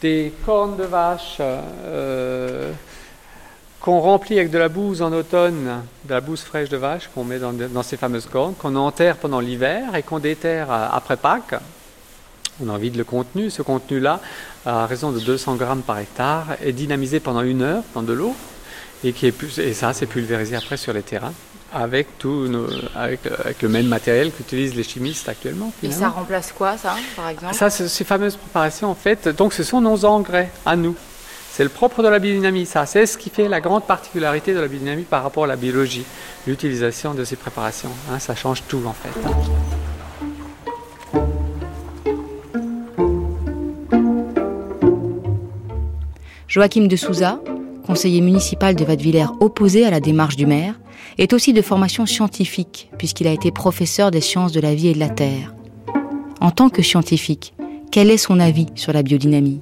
des cornes de vache euh, qu'on remplit avec de la bouse en automne, de la bouse fraîche de vache qu'on met dans, ces fameuses cornes, qu'on enterre pendant l'hiver et qu'on déterre euh, après Pâques. On en vide le contenu. Ce contenu-là, à raison de 200 grammes par hectare, est dynamisé pendant une heure dans de l'eau. Et, qui est et ça, c'est pulvérisé après sur les terrains avec, tout nos- avec, avec le même matériel qu'utilisent les chimistes actuellement. Et ça remplace quoi, ça, par exemple Ça, c'est- ces fameuses préparations, en fait, donc ce sont nos engrais à nous. C'est le propre de la biodynamie, ça. C'est ce qui fait la grande particularité de la biodynamie par rapport à la biologie, l'utilisation de ces préparations. hein, ça change tout, en fait. Joachim de Souza, conseiller municipal de Vadevillers opposé à la démarche du maire, est aussi de formation scientifique, puisqu'il a été professeur des sciences de la vie et de la terre. En tant que scientifique, quel est son avis sur la biodynamie?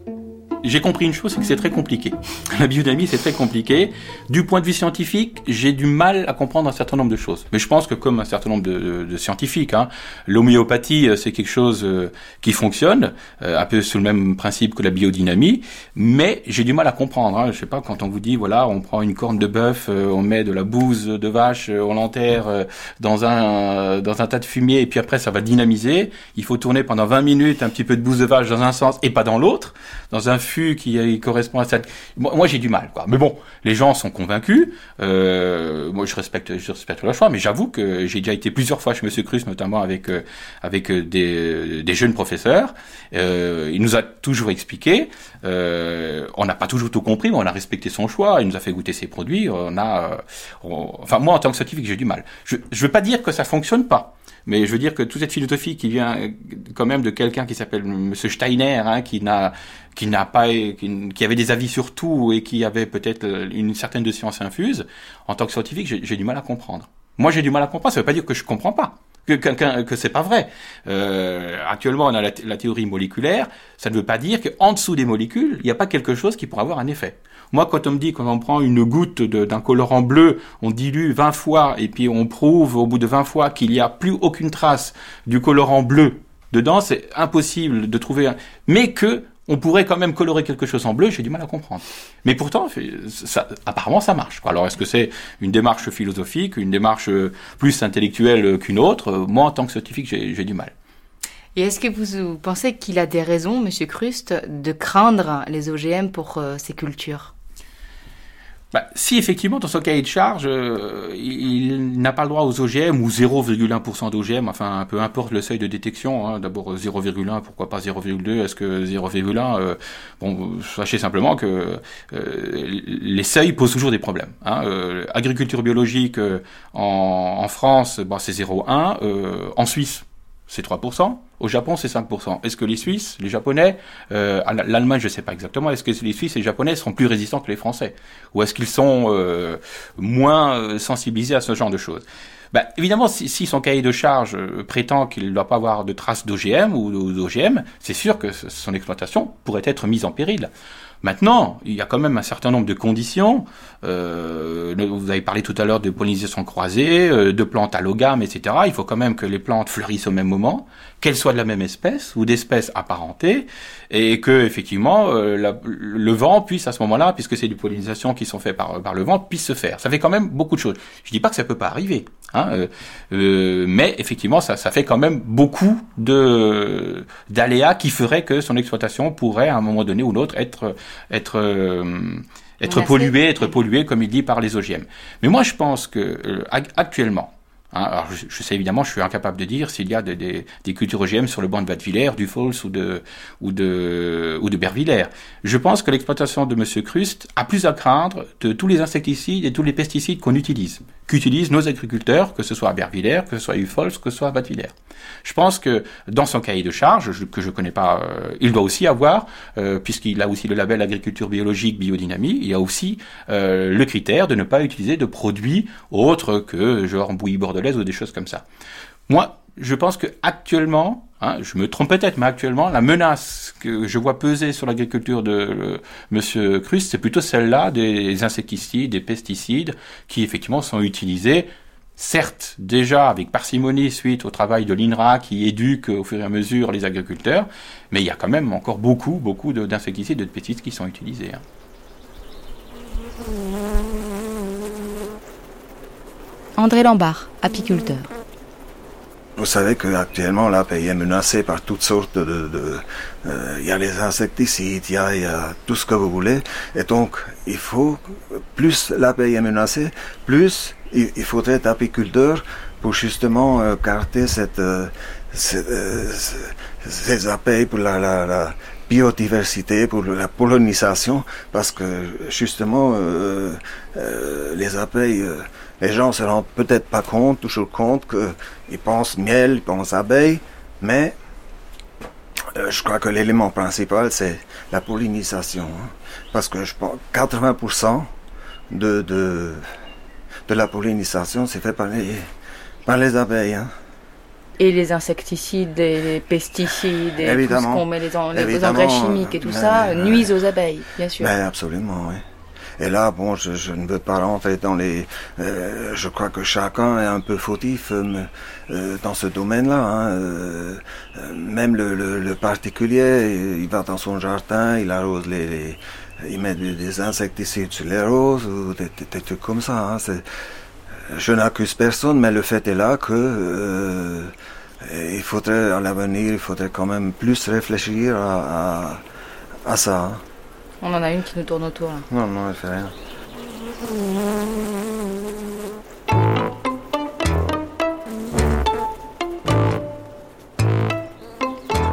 J'ai compris une chose, c'est que c'est très compliqué. La biodynamie, c'est très compliqué. Du point de vue scientifique, j'ai du mal à comprendre un certain nombre de choses. Mais je pense que comme un certain nombre de, scientifiques, hein, l'homéopathie, euh, c'est quelque chose euh, qui fonctionne, euh, un peu sous le même principe que la biodynamie, mais j'ai du mal à comprendre. Hein. Je sais pas, quand on vous dit, voilà, on prend une corne de bœuf, on met de la bouse de vache, on l'enterre dans un, dans un tas de fumier, et puis après, ça va dynamiser. Il faut tourner pendant 20 minutes un petit peu de bouse de vache dans un sens et pas dans l'autre, dans un qui correspond à cette. Moi, j'ai du mal, quoi. Mais bon, les gens sont convaincus. Euh, moi, je respecte, je respecte leur choix, mais j'avoue que j'ai déjà été plusieurs fois chez Monsieur Cruz, notamment avec euh, avec euh, des, jeunes professeurs. Euh, il nous a toujours expliqué. Euh, on n'a pas toujours tout compris, mais on a respecté son choix. Il nous a fait goûter ses produits. On a, enfin, moi, en tant que scientifique, j'ai du mal. Je, je veux pas dire que ça fonctionne pas. Mais je veux dire que toute cette philosophie qui vient quand même de quelqu'un qui s'appelle Monsieur Steiner, hein, qui n'a qui n'a pas, qui, avait des avis sur tout et qui avait peut-être une certaine de science infuse, en tant que scientifique, j'ai du mal à comprendre. Moi, j'ai du mal à comprendre. Ça veut pas dire que je comprends pas, que que, que c'est pas vrai. Euh, actuellement, on a la, théorie moléculaire. Ça ne veut pas dire qu'en dessous des molécules, il n'y a pas quelque chose qui pourrait avoir un effet. Moi, quand on me dit qu'on on prend une goutte d'un colorant bleu, on dilue 20 fois et puis on prouve au bout de 20 fois qu'il n'y a plus aucune trace du colorant bleu dedans, c'est impossible de trouver. Un... Mais que on pourrait quand même colorer quelque chose en bleu, j'ai du mal à comprendre. Mais pourtant, ça, apparemment, ça marche. Alors, est-ce que c'est une démarche philosophique, une démarche euh, plus intellectuelle qu'une autre? Moi, en tant que scientifique, j'ai du mal. Et est-ce que vous pensez qu'il a des raisons, Monsieur Krust, de craindre les OGM pour euh, ces cultures? Bah, si effectivement dans son cahier de charge, euh, il, n'a pas le droit aux OGM ou 0,1% d'OGM, enfin peu importe le seuil de détection, hein, d'abord 0,1, pourquoi pas 0,2, est-ce que 0,1 euh, Bon, sachez simplement que euh, les seuils posent toujours des problèmes. Hein. agriculture biologique en, en, France, bah, c'est 0,1, en Suisse c'est 3%. Au Japon, c'est 5%. Est-ce que les Suisses, les Japonais, euh, l'Allemagne, je ne sais pas exactement, est-ce que les Suisses et les Japonais seront plus résistants que les Français? Ou est-ce qu'ils sont euh, moins euh, sensibilisés à ce genre de choses? Bah, évidemment, si, si, son cahier de charge euh, prétend qu'il ne doit pas avoir de traces d'OGM ou d'OGM, c'est sûr que son exploitation pourrait être mise en péril. Maintenant, il y a quand même un certain nombre de conditions. Euh, vous avez parlé tout à l'heure de pollinisation croisée, euh, de plantes allogames, etc. Il faut quand même que les plantes fleurissent au même moment, qu'elles soient de la même espèce ou d'espèces apparentées, et que effectivement euh, le vent puisse à ce moment-là, puisque c'est du pollinisation qui sont faits par, par le vent, puisse se faire. Ça fait quand même beaucoup de choses. Je dis pas que ça peut pas arriver, hein, euh, euh, mais effectivement ça, ça fait quand même beaucoup de d'aléas qui feraient que son exploitation pourrait à un moment donné ou l'autre être être être polluée, être polluée comme il dit par les OGM. Mais moi je pense que actuellement Hein, alors, je, sais évidemment, je suis incapable de dire s'il y a des, des, des, cultures OGM sur le banc de Vatvillers, du Fols ou de, ou de, ou de Bervillers. Je pense que l'exploitation de M. Krust a plus à craindre de tous les insecticides et tous les pesticides qu'on utilise, qu'utilisent nos agriculteurs, que ce soit à Bervillers, que ce soit à Ufols, que ce soit à Vatvillers. Je pense que dans son cahier de charge, que je connais pas, euh, il doit aussi avoir, euh, puisqu'il a aussi le label agriculture biologique, biodynamie, il a aussi euh, le critère de ne pas utiliser de produits autres que genre bouillie bordelaise ou des choses comme ça. Moi, je pense que actuellement, hein, je me trompe peut-être, mais actuellement, la menace que je vois peser sur l'agriculture de euh, Monsieur c'est plutôt celle-là des insecticides, des pesticides, qui effectivement sont utilisés, certes déjà avec parcimonie suite au travail de l'INRA qui éduque au fur et à mesure les agriculteurs, mais il y a quand même encore beaucoup, beaucoup d'insecticides et de pesticides qui sont utilisés. Hein. André Lambert, apiculteur. Vous savez qu'actuellement, la pays est menacée par toutes sortes de... Euh, il y a les insecticides, il y a, tout ce que vous voulez. Et donc, il faut, plus la est menacée, plus il, faudrait être apiculteur pour justement euh, carter cette, euh, ces abeilles pour la, la, biodiversité, pour la pollinisation, parce que justement, les abeilles les gens se rendent peut-être pas compte, toujours compte qu'ils pensent miel, ils pensent abeille, mais euh, je crois que l'élément principal c'est la pollinisation, hein. parce que je pense 80% de, de, de la pollinisation c'est fait par les, par les abeilles. Hein. Et les insecticides, et les pesticides, et tout ce qu'on met, les, en- les Évidemment, engrais chimiques et tout mais- ça, mais- nuisent aux abeilles, bien sûr. Ben, absolument, oui. Et là, bon, je, je ne veux pas rentrer dans les... euh, je crois que chacun est un peu fautif euh, euh, dans ce domaine-là. hein. Euh, euh, même le, le, le particulier, il va dans son jardin, il arrose les... les- il met des, des insecticides sur les roses ou des, des- des trucs comme ça. hein. Je n'accuse personne, mais le fait est là que... euh, il faudrait, à l'avenir, il faudrait quand même plus réfléchir à, à, à ça. hein. On en a une qui nous tourne autour, là. Non, non, elle fait rien.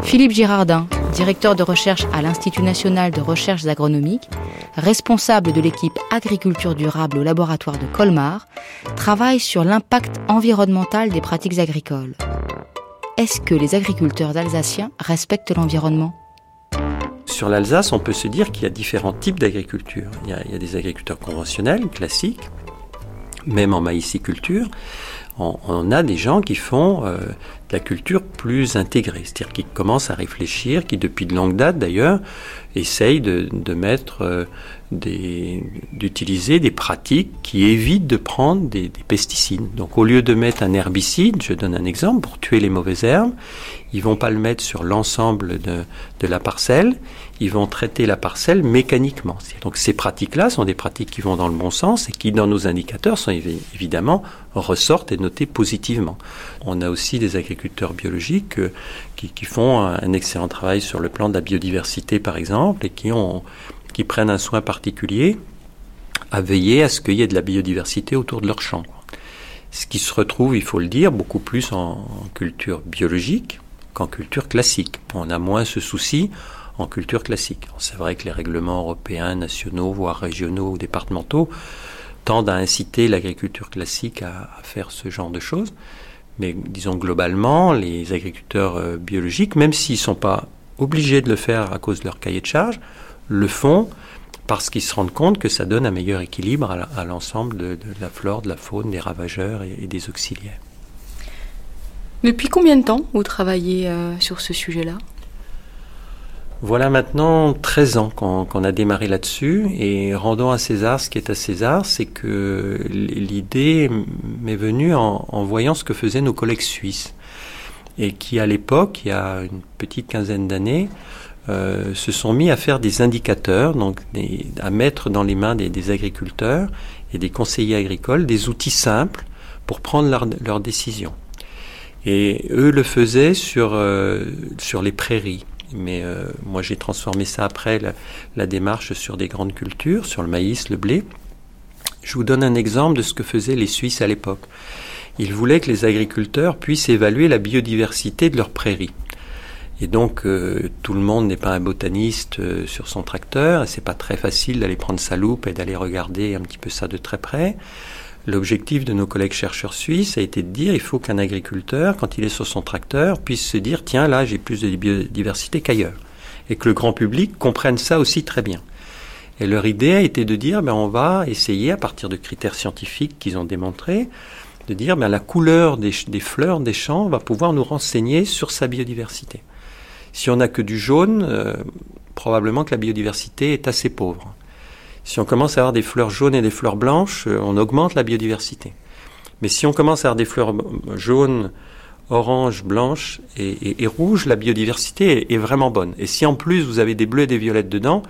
Philippe Girardin, directeur de recherche à l'Institut national de recherches agronomiques, responsable de l'équipe agriculture durable au laboratoire de Colmar, travaille sur l'impact environnemental des pratiques agricoles. Est-ce que les agriculteurs alsaciens respectent l'environnement? Sur l'Alsace, on peut se dire qu'il y a différents types d'agriculture. Il, y a- des agriculteurs conventionnels, classiques, même en maïsiculture. On, a des gens qui font euh, la culture plus intégrée, c'est-à-dire qui commencent à réfléchir, qui depuis de longue date d'ailleurs essayent de, mettre euh, des, d'utiliser des pratiques qui évitent de prendre des, des pesticides. Donc au lieu de mettre un herbicide, je donne un exemple, pour tuer les mauvaises herbes, ils vont pas le mettre sur l'ensemble de, de la parcelle, ils vont traiter la parcelle mécaniquement. Donc ces pratiques-là sont des pratiques qui vont dans le bon sens et qui, dans nos indicateurs, sont évi- évidemment ressortent et notés positivement. On a aussi des agriculteurs biologiques euh, qui, font un, excellent travail sur le plan de la biodiversité, par exemple, et qui ont qui prennent un soin particulier à veiller à ce qu'il y ait de la biodiversité autour de leur champ. Ce qui se retrouve, il faut le dire, beaucoup plus en, culture biologique qu'en culture classique. On a moins ce souci en culture classique. C'est vrai que les règlements européens, nationaux, voire régionaux ou départementaux tendent à inciter l'agriculture classique à faire ce genre de choses. Mais disons globalement, les agriculteurs euh, biologiques, même s'ils ne sont pas obligés de le faire à cause de leur cahier de charge, le font parce qu'ils se rendent compte que ça donne un meilleur équilibre à l'ensemble de, la flore, de la faune, des ravageurs et- et des auxiliaires. Depuis combien de temps vous travaillez euh, sur ce sujet-là? Voilà maintenant 13 ans qu'on a démarré là-dessus et rendons à César ce qui est à César, c'est que l'idée m'est venue en, voyant ce que faisaient nos collègues suisses et qui à l'époque, il y a une petite quinzaine d'années, euh, se sont mis à faire des indicateurs, donc des- à mettre dans les mains des, agriculteurs et des conseillers agricoles des outils simples pour prendre leurs leurs décisions. Et eux le faisaient sur, euh, sur les prairies. Mais euh, moi, j'ai transformé ça après, la, démarche sur des grandes cultures, sur le maïs, le blé. Je vous donne un exemple de ce que faisaient les Suisses à l'époque. Ils voulaient que les agriculteurs puissent évaluer la biodiversité de leurs prairies. Et donc, euh, tout le monde n'est pas un botaniste euh, sur son tracteur, et c'est pas très facile d'aller prendre sa loupe et d'aller regarder un petit peu ça de très près. L'objectif de nos collègues chercheurs suisses a été de dire il faut qu'un agriculteur, quand il est sur son tracteur, puisse se dire tiens là j'ai plus de biodiversité qu'ailleurs, et que le grand public comprenne ça aussi très bien. Et leur idée a été de dire ben on va essayer à partir de critères scientifiques qu'ils ont démontrés de dire ben la couleur des, fleurs des champs va pouvoir nous renseigner sur sa biodiversité. Si on n'a que du jaune, euh, probablement que la biodiversité est assez pauvre. Si on commence à avoir des fleurs jaunes et des fleurs blanches, euh, on augmente la biodiversité. Mais si on commence à avoir des fleurs euh, jaunes, oranges, blanches et, et- et rouges, la biodiversité est, vraiment bonne. Et si en plus vous avez des bleus et des violettes dedans,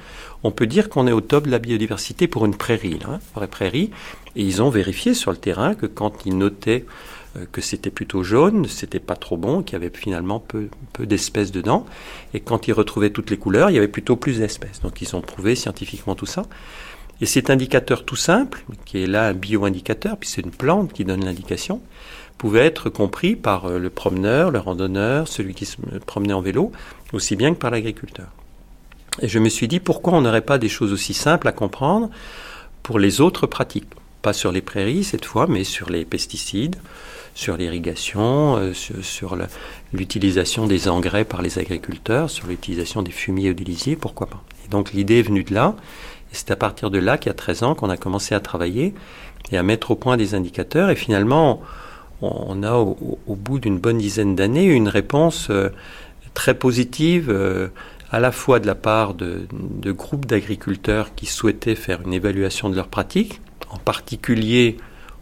on peut dire qu'on est au top de la biodiversité pour une prairie, là, hein, vraie prairie. Et ils ont vérifié sur le terrain que quand ils notaient que c'était plutôt jaune, c'était pas trop bon, qu'il y avait finalement peu, peu d'espèces dedans. Et quand ils retrouvaient toutes les couleurs, il y avait plutôt plus d'espèces. Donc ils ont prouvé scientifiquement tout ça. Et cet indicateur tout simple, qui est là un bio-indicateur, puis c'est une plante qui donne l'indication, pouvait être compris par euh, le promeneur, le randonneur, celui qui se promenait en vélo, aussi bien que par l'agriculteur. Et je me suis dit pourquoi on n'aurait pas des choses aussi simples à comprendre pour les autres pratiques? Pas sur les prairies cette fois, mais sur les pesticides, sur l'irrigation, euh, sur, l'utilisation des engrais par les agriculteurs, sur l'utilisation des fumiers ou des lisiers, pourquoi pas. Et donc l'idée est venue de là, et c'est à partir de là qu'il y a 13 ans qu'on a commencé à travailler et à mettre au point des indicateurs, et finalement on a au, au bout d'une bonne dizaine d'années une réponse euh, très positive euh, à la fois de la part de, de groupes d'agriculteurs qui souhaitaient faire une évaluation de leurs pratiques, en particulier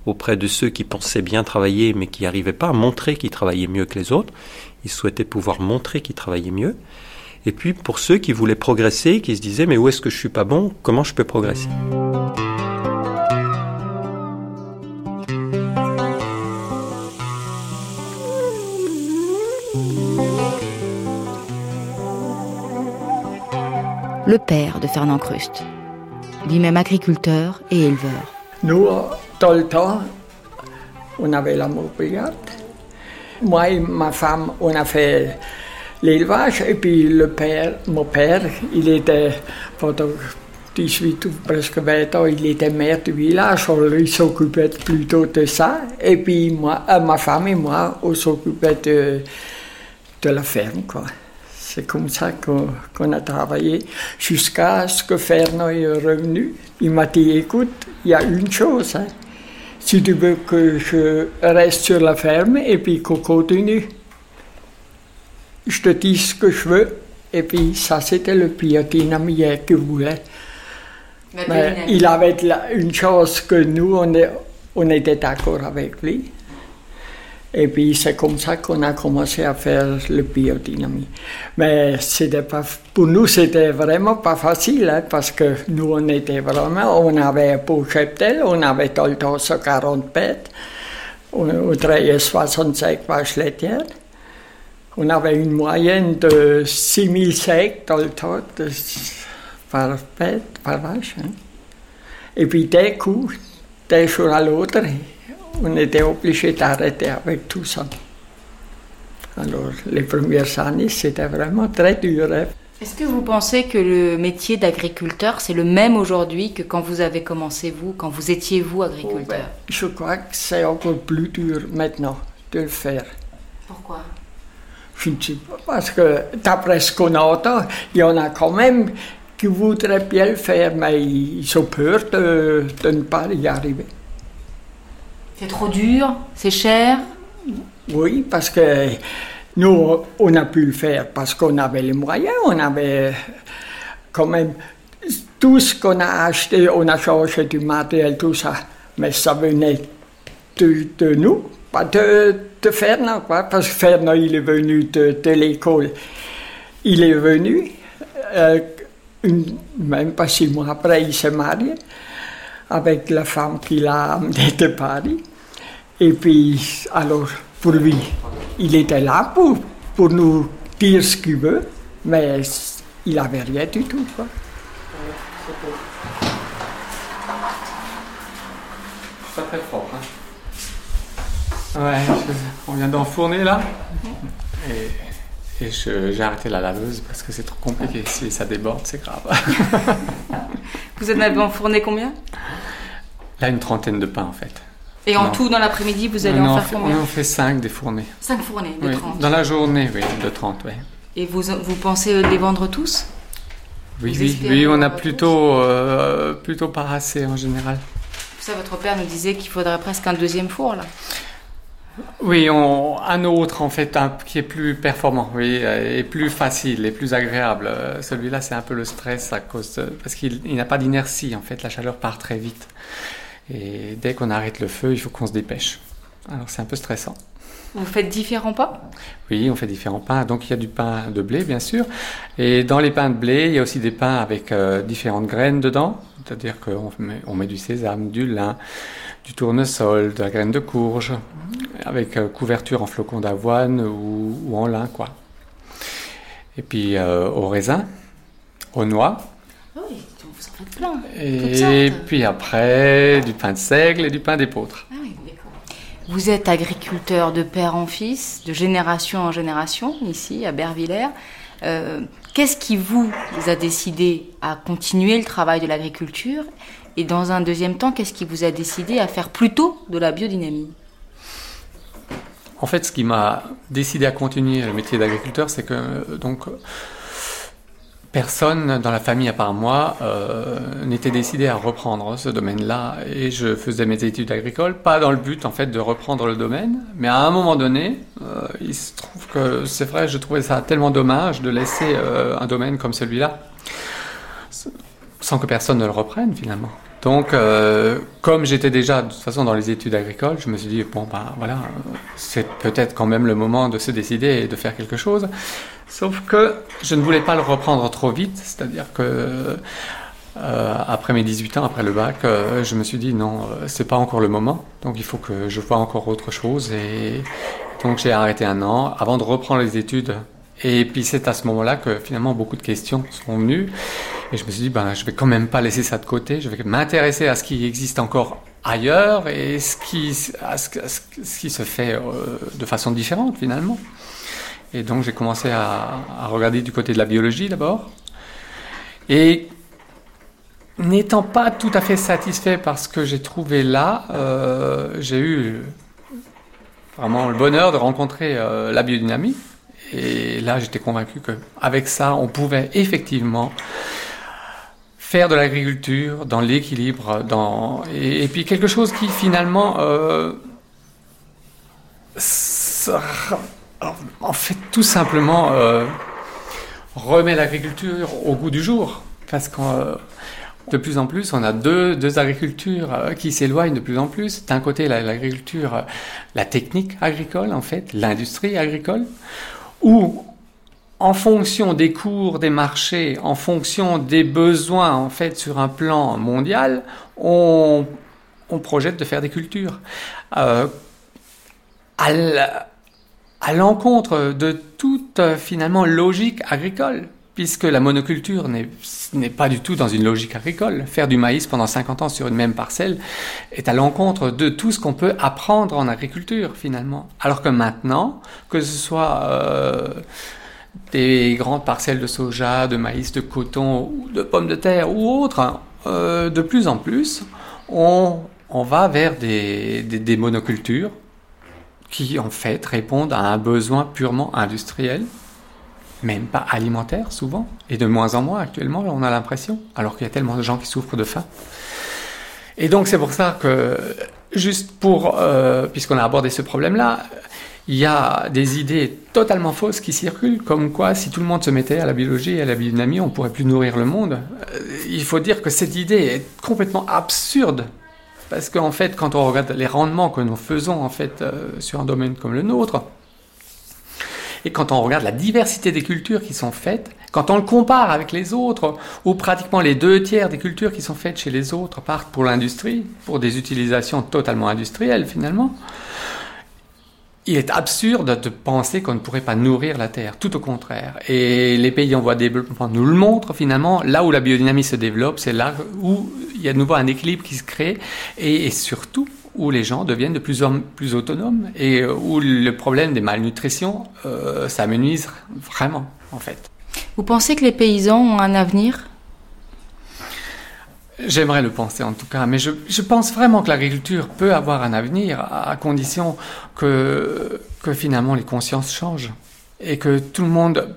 auprès de ceux qui pensaient bien travailler mais qui n'arrivaient pas à montrer qu'ils travaillaient mieux que les autres. Ils souhaitaient pouvoir montrer qu'ils travaillaient mieux. Et puis pour ceux qui voulaient progresser, qui se disaient mais où est-ce que je suis pas bon? Comment je peux progresser? Le père de Fernand Crust, lui-même agriculteur et éleveur. Nous, tout le temps, on avait la brigade. Moi et ma femme, on a fait l'élevage. Et puis le père, mon père, il était pendant 18 ou presque 20 ans, il était maire du village. Alors, il s'occupait plutôt de ça. Et puis moi, euh, ma femme et moi, on s'occupait de, la ferme. C'est comme ça qu'on qu'on a travaillé jusqu'à ce que Fernand est revenu. Il m'a dit, écoute, il y a une chose. hein. Si veux que je reste sur la ferme et puis qu'on continue, je te dis ce que je veux. Et puis ça, c'était le biodynamique qu'il voulait. Mais il avait la- une chose que nous, on, est- on était d'accord avec lui. Et puis c'est comme ça qu'on a commencé à faire le biodynamie. Mais c'était pas, pour nous, c'était vraiment pas facile, hein, parce que nous, on était vraiment, on avait beau cheptel, on avait temps 140 bêtes, on, on travaillait 65 vaches laitières. On avait une moyenne de 6000 sacs tout le temps de- par bête, par vache. hein. Et puis d'un coup, d'un jour à l'autre, on était obligé d'arrêter avec tout ça. Alors, les premières années, c'était vraiment très dur. hein. Est-ce que vous pensez que le métier d'agriculteur, c'est le même aujourd'hui que quand vous avez commencé, vous, quand vous étiez, vous, agriculteur? Je crois que c'est encore plus dur maintenant de le faire. Pourquoi? Je ne sais pas, parce que d'après ce qu'on entend, il y en a quand même qui voudraient bien le faire, mais ils ont peur de, de ne pas y arriver. C'est trop dur? C'est cher? Oui, parce que nous, on a pu le faire parce qu'on avait les moyens, on avait quand même tout ce qu'on a acheté, on a changé du matériel, tout ça, mais ça venait de, nous, pas de, Fernand, quoi, parce que Fernand, il est venu de, l'école. Il est venu, euh, même pas six mois après, il s'est marié avec la femme qu'il a amenée de Paris. Et puis, alors, pour lui, il était là pour, pour nous dire ce qu'il veut, mais il n'avait rien du tout. Quoi. Pas très fort, hein. Ouais, je- on vient d'enfourner là. Et, et je- j'ai arrêté la laveuse parce que c'est trop compliqué. Si ça déborde, c'est grave. Vous en avez enfourné combien? Là, une trentaine de pains en fait. Et en Non. tout, dans l'après-midi, vous allez on en faire combien On fait 5 des fournées. 5 fournées de Oui, 30. Dans la journée, oui, de 30, oui. Et vous, vous pensez les vendre tous? Oui, Vous oui, oui, on a plutôt, euh, plutôt pas assez en général. Ça, votre père nous disait qu'il faudrait presque un deuxième four, là. Oui, on, un autre en fait, un, qui est plus performant, oui, euh, et plus facile et plus agréable. Euh, Celui-là, c'est un peu le stress à cause de- parce qu'il il n'a pas d'inertie en fait. La chaleur part très vite et dès qu'on arrête le feu, il faut qu'on se dépêche. Alors c'est un peu stressant. Vous faites différents pas? Oui, on fait différents pains. Donc il y a du pain de blé, bien sûr. Et dans les pains de blé, il y a aussi des pains avec euh, différentes graines dedans. C'est-à-dire qu'on met, on met du sésame, du lin, du tournesol, de la graine de courge, avec euh, couverture en flocons d'avoine ou, ou en lin, quoi. Et puis euh, au raisin, aux noix. Oui, plein. Et puis après, du pain de seigle et du pain d'épeautre. Ah oui, d'accord. Vous êtes agriculteur de père en fils, de génération en génération, ici, à Bervillers. Euh, Qu'est-ce qui vous a décidé à continuer le travail de l'agriculture? Et dans un deuxième temps, qu'est-ce qui vous a décidé à faire plutôt de la biodynamie? En fait, ce qui m'a décidé à continuer le métier d'agriculteur, c'est que euh, donc personne dans la famille, à part moi, euh, n'était décidé à reprendre ce domaine-là. Et je faisais mes études agricoles, pas dans le but en fait de reprendre le domaine, mais à un moment donné, euh, il se trouve que c'est vrai, je trouvais ça tellement dommage de laisser euh, un domaine comme celui-là sans que personne ne le reprenne finalement. Donc, comme j'étais déjà de toute façon dans les études agricoles, je me suis dit bon ben voilà, c'est peut-être quand même le moment de se décider et de faire quelque chose. Sauf que je ne voulais pas le reprendre trop vite, c'est-à-dire que euh, après mes 18 ans, après le bac, euh, je me suis dit non, euh, c'est pas encore le moment, donc il faut que je vois encore autre chose et donc j'ai arrêté un an avant de reprendre les études. Et puis c'est à ce moment-là que finalement beaucoup de questions sont venues et je me suis dit ben je vais quand même pas laisser ça de côté, je vais m'intéresser à ce qui existe encore ailleurs et ce qui, à ce, à ce qui se fait euh, de façon différente finalement. Et donc j'ai commencé à, regarder du côté de la biologie d'abord. Et n'étant pas tout à fait satisfait par ce que j'ai trouvé là, euh, j'ai eu vraiment le bonheur de rencontrer euh, la biodynamie. Et là, j'étais convaincu qu'avec ça, on pouvait effectivement faire de l'agriculture dans l'équilibre, dans et, et, puis quelque chose qui finalement euh, en fait tout simplement euh, remet l'agriculture au goût du jour parce que euh, de plus en plus on a deux, deux agricultures euh, qui s'éloignent de plus en plus d'un côté l'agriculture la, la technique agricole en fait l'industrie agricole où en fonction des cours des marchés, en fonction des besoins en fait sur un plan mondial, on, on projette de faire des cultures. Euh, l'encontre de toute finalement logique agricole, puisque la monoculture n'est pas du tout dans une logique agricole. Faire du maïs pendant 50 ans sur une même parcelle est à l'encontre de tout ce qu'on peut apprendre en agriculture finalement. Alors que maintenant, que ce soit... Euh, des grandes parcelles de soja, de maïs, de coton, de pommes de terre ou autres, euh, de plus en plus, on, on va vers des, des, des, monocultures qui en fait répondent à un besoin purement industriel, même pas alimentaire souvent, et de moins en moins actuellement, on a l'impression, alors qu'il y a tellement de gens qui souffrent de faim. Et donc c'est pour ça que, juste pour, euh, puisqu'on a abordé ce problème-là, il y a des idées totalement fausses qui circulent, comme quoi si tout le monde se mettait à la biologie et à la biodynamie, on pourrait plus nourrir le monde. Il faut dire que cette idée est complètement absurde. Parce qu'en fait, quand on regarde les rendements que nous faisons en fait euh, sur un domaine comme le nôtre, et quand on regarde la diversité des cultures qui sont faites, quand on le compare avec les autres, où pratiquement les deux tiers des cultures qui sont faites chez les autres partent pour l'industrie, pour des utilisations totalement industrielles finalement, il est absurde de penser qu'on ne pourrait pas nourrir la Terre, tout au contraire. Et les pays en voie de développement nous le montrent finalement, là où la biodynamie se développe, c'est là où il y a de nouveau un équilibre qui se crée, et, surtout où les gens deviennent de plus en plus autonomes, et où le problème des malnutritions euh, s'amenuise vraiment, en fait. Vous pensez que les paysans ont un avenir? J'aimerais le penser en tout cas, mais je, je pense vraiment que l'agriculture peut avoir un avenir à, condition que, que finalement les consciences changent et que tout le monde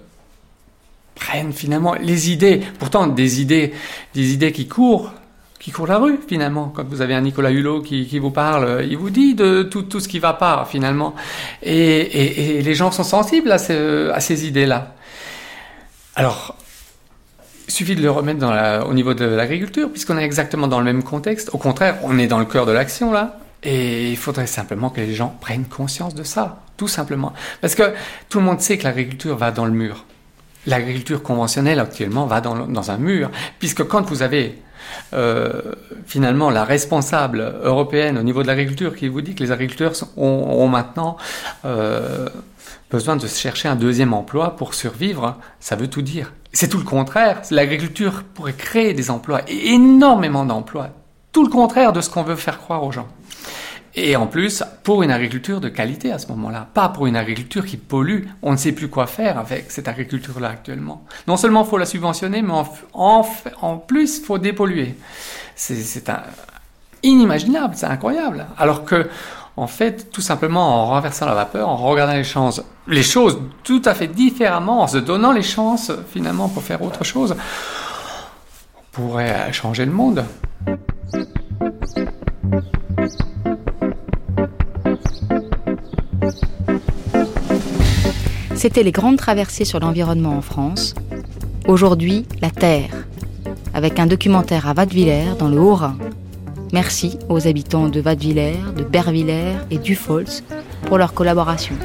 prenne finalement les idées, pourtant des idées, des idées qui courent, qui courent la rue finalement. Quand vous avez un Nicolas Hulot qui, qui vous parle, il vous dit de tout, tout ce qui va pas finalement. Et, et, les gens sont sensibles à, ce, à ces idées-là. Alors, il suffit de le remettre au niveau de l'agriculture, puisqu'on est exactement dans le même contexte. Au contraire, on est dans le cœur de l'action là. Et il faudrait simplement que les gens prennent conscience de ça, tout simplement. Parce que tout le monde sait que l'agriculture va dans le mur. L'agriculture conventionnelle actuellement va dans, un mur, puisque quand vous avez euh, finalement la responsable européenne au niveau de l'agriculture qui vous dit que les agriculteurs ont, ont maintenant euh, besoin de chercher un deuxième emploi pour survivre, ça veut tout dire. C'est tout le contraire. L'agriculture pourrait créer des emplois, énormément d'emplois. Tout le contraire de ce qu'on veut faire croire aux gens. Et en plus, pour une agriculture de qualité à ce moment-là, pas pour une agriculture qui pollue. On ne sait plus quoi faire avec cette agriculture-là actuellement. Non seulement il faut la subventionner, mais en, en, en plus, il faut dépolluer. C'est inimaginable, c'est incroyable. Alors que en fait, tout simplement en renversant la vapeur, en regardant les choses, les choses tout à fait différemment, en se donnant les chances finalement pour faire autre chose, on pourrait changer le monde. C'était les grandes traversées sur l'environnement en France. Aujourd'hui, la Terre, avec un documentaire à Wattwiller dans le Haut-Rhin. Merci aux habitants de Wattwiller, de Bervillers et d'Ufolz pour leur collaboration.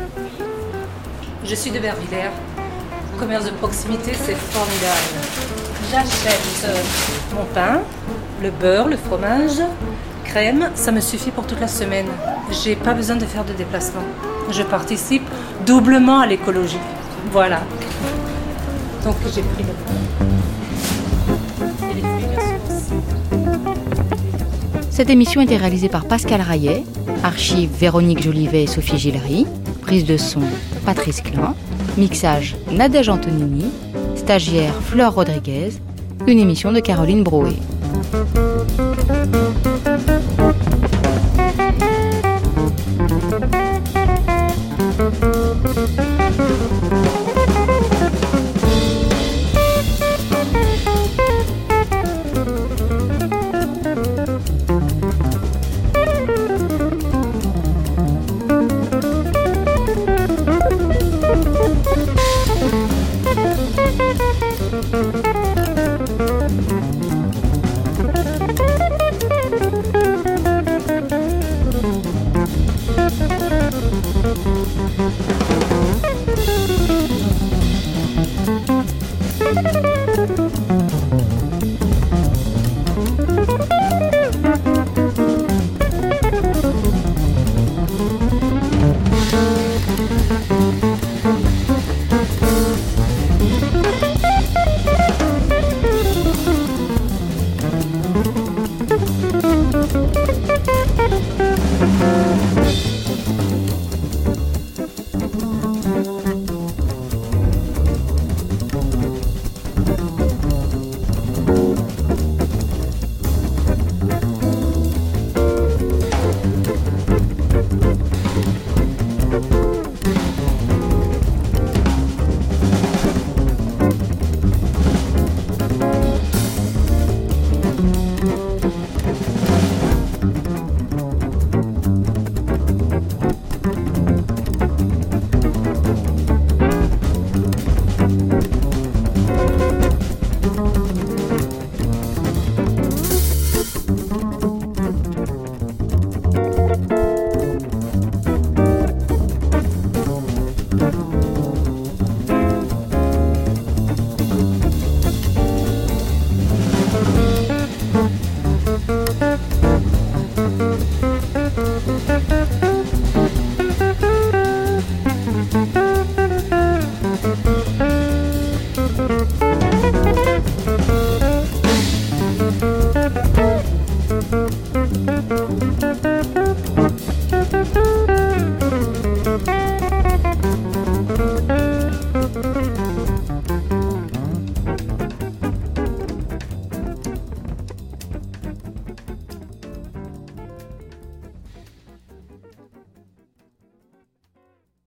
Je suis de Bervillers. Commerce de proximité, c'est formidable. J'achète euh, mon pain, le beurre, le fromage, crème, ça me suffit pour toute la semaine. J'ai pas besoin de faire de déplacement. Je participe doublement à l'écologie. Voilà. Donc j'ai pris le pain. Cette émission était réalisée par Pascal Raillet, archive Véronique Jolivet et Sophie Gillery, prise de son Patrice Klein, mixage Nadège Antonini, stagiaire Fleur Rodriguez, une émission de Caroline Brouet.